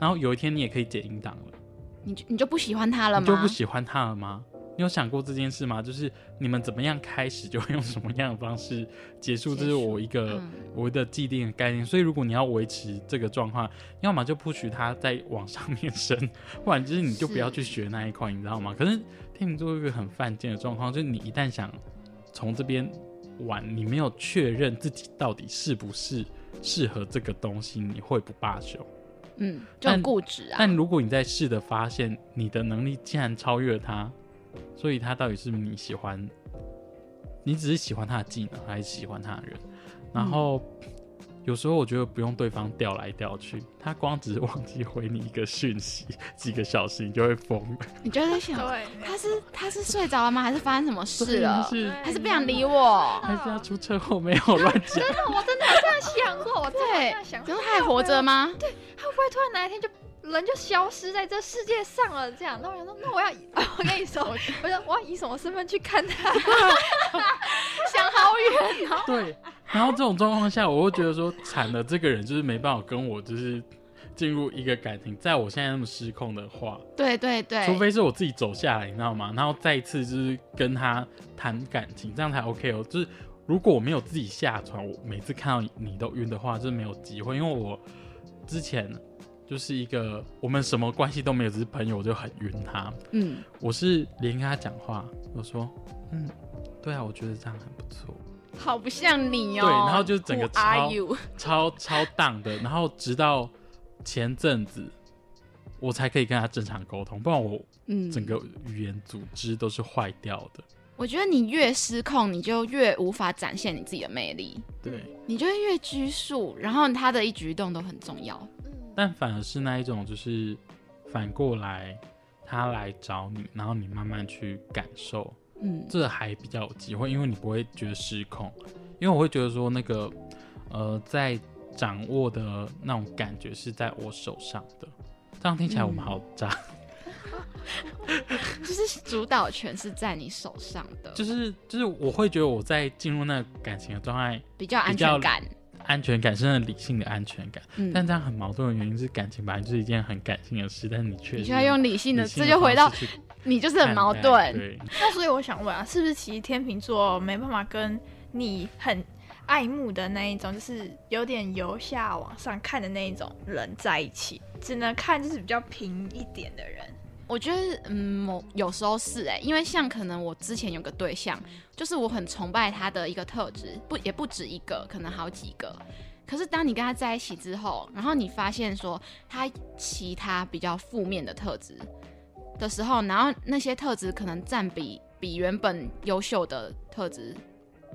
然后有一天你也可以剪音档了，你就你就不喜欢他了你吗？就不喜欢他了吗？你有想过这件事吗？就是你们怎么样开始，就会用什么样的方式结束，这是我一个、嗯我的既定的概念。所以如果你要维持这个状况，要么就不许他再往上面升，不然就是你就不要去学那一块，你知道吗？可是天秤座有一个很犯贱的状况，就是你一旦想从这边玩，你没有确认自己到底是不是适合这个东西，你会不罢休。嗯，就很固执啊。但如果你在试的发现你的能力竟然超越他，所以他到底是你喜欢？你只是喜欢他的技能，还是喜欢他的人？然后、有时候我觉得不用对方调来调去，他光只是忘记回你一个讯息，几个小时你就会疯。你就在想，对，他是他是睡着了吗？还是发生什么事了？是还是不想理我？还是要出车祸没有乱讲？我真的有这样想过，我真的这对样想，过，然后他还活着吗？对他会不会突然哪一天就人就消失在这世界上了？这样，那我想说，那我要以，我跟你说，我 说我要以什么身份去看他？想好远哦。对，然后这种状况下，我会觉得说，惨了，这个人就是没办法跟我就是进入一个感情，在我现在那么失控的话，对对对，除非是我自己走下来，你知道吗？然后再一次就是跟他谈感情，这样才 OK 哦。就是如果我没有自己下船，我每次看到你都晕的话，就是没有机会。因为我之前就是一个我们什么关系都没有，只是朋友，我就很晕他。嗯，我是连跟他讲话，我说，嗯，对啊，我觉得这样很不错。好不像你哦。对然后就整个 超？超超荡的，然后直到前阵子我才可以跟他正常沟通，不然我嗯，整个语言组织都是坏掉的。我觉得你越失控，你就越无法展现你自己的魅力，对，你就会越拘束，然后他的一举一动都很重要。但反而是那一种，就是反过来他来找你，然后你慢慢去感受，嗯，这还比较有机会，因为你不会觉得失控，因为我会觉得说那个呃，在掌握的那种感觉是在我手上的。这样听起来我们好渣，就是主导权是在你手上的，就是就是我会觉得我在进入那个感情的状态，比较安全感。安全感是很理性的安全感，嗯，但这样很矛盾的原因是感情本来就是一件很感性的事，但是你却你需要用理性的，这就回到你就是很矛盾。对，那所以我想问啊，是不是其实天秤座没办法跟你很爱慕的那一种，就是有点由下往上看的那一种人在一起，只能看就是比较平一点的人。我觉得，嗯，某有时候是哎、因为像可能我之前有个对象，就是我很崇拜他的一个特质，不也不止一个，可能好几个。可是当你跟他在一起之后，然后你发现说他其他比较负面的特质，的时候，然后那些特质可能占比比原本优秀的特质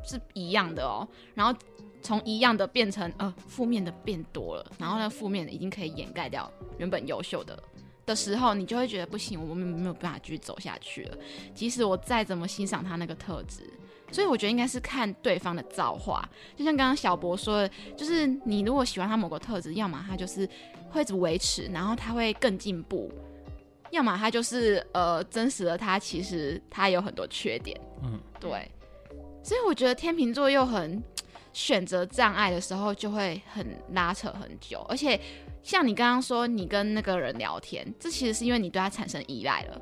是一样的哦，然后从一样的变成呃负面的变多了，然后呢负面的已经可以掩盖掉原本优秀的的时候，你就会觉得不行，我们没有办法继续走下去了。即使我再怎么欣赏他那个特质，所以我觉得应该是看对方的造化。就像刚刚小博说的，就是你如果喜欢他某个特质，要么他就是会一直维持，然后他会更进步。要么他就是呃，真实的他其实他有很多缺点，嗯，对，所以我觉得天秤座又很选择障碍的时候就会很拉扯很久，而且像你刚刚说你跟那个人聊天，这其实是因为你对他产生依赖了。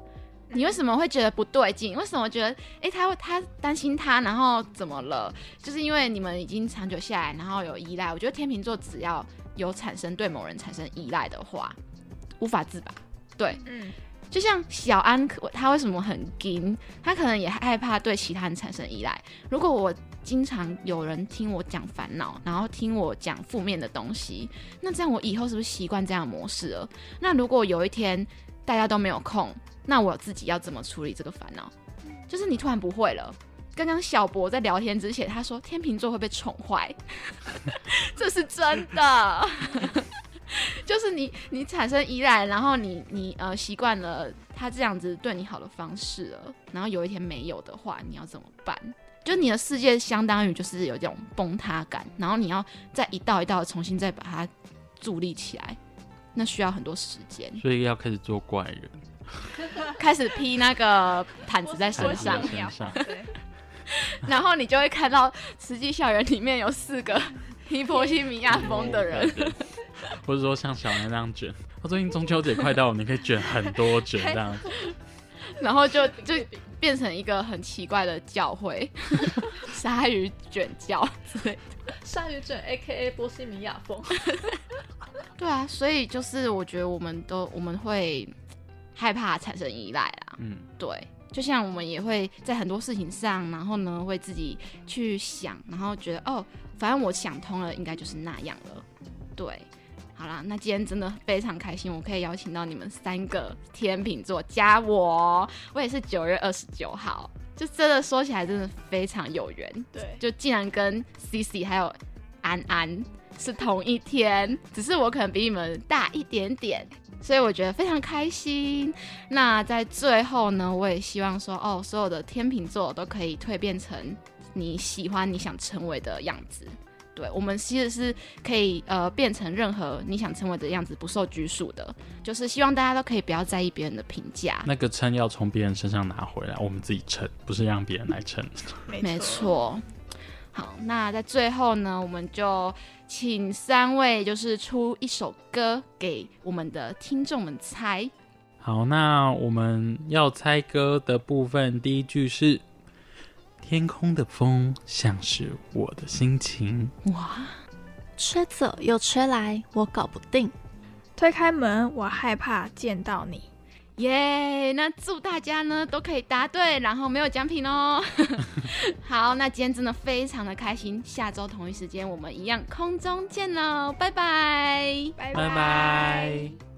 你为什么会觉得不对劲？为什么觉得诶，他会他担心他，然后怎么了？就是因为你们已经长久下来，然后有依赖。我觉得天秤座只要有产生对某人产生依赖的话，无法自拔。对，嗯，就像小安，他为什么很惊？他可能也害怕对其他人产生依赖。如果我经常有人听我讲烦恼，然后听我讲负面的东西，那这样我以后是不是习惯这样的模式了？那如果有一天大家都没有空，那我自己要怎么处理这个烦恼？就是你突然不会了。刚刚小博在聊天之前，他说天秤座会被宠坏，这是真的。就是你，你产生依赖，然后你，你呃习惯了他这样子对你好的方式了，然后有一天没有的话，你要怎么办？就你的世界相当于就是有这种崩塌感，然后你要再一道一道的重新再把它筑立起来，那需要很多时间。所以要开始做怪人，开始披那个毯子在身上，身上，然后你就会看到实际校园里面有四个披波西米亚风的人。或者说像小南那样卷。我最近中秋节快到了，你可以卷很多卷这样子。然后就就变成一个很奇怪的教会，鲨鱼卷教之类的。鲨鱼卷 A K A 波西米亚风，对啊，所以就是我觉得我们都我们会害怕产生依赖啦。嗯，对，就像我们也会在很多事情上，然后呢会自己去想，然后觉得哦，反正我想通了，应该就是那样了。对。好啦，那今天真的非常开心，我可以邀请到你们三个天秤座加我，我也是九月二十九号，就真的说起来真的非常有缘，对，就竟然跟 C C 还有安安是同一天，只是我可能比你们大一点点，所以我觉得非常开心。那在最后呢，我也希望说，哦，所有的天秤座都可以蜕变成你喜欢、你想成为的样子。对，我们其实是可以呃变成任何你想成为的样子，不受拘束的。就是希望大家都可以不要在意别人的评价。那个称要从别人身上拿回来，我们自己称，不是让别人来称。没错。好，那在最后呢，我们就请三位就是出一首歌给我们的听众们猜。好，那我们要猜歌的部分，第一句是“天空的风像是我的心情哇，吹走又吹来，我搞不定。推开门，我害怕见到你。耶！那祝大家呢都可以答对，然后没有奖品哦。好，那今天真的非常的开心，下周同一时间我们一样空中见喽，拜拜。”拜拜拜。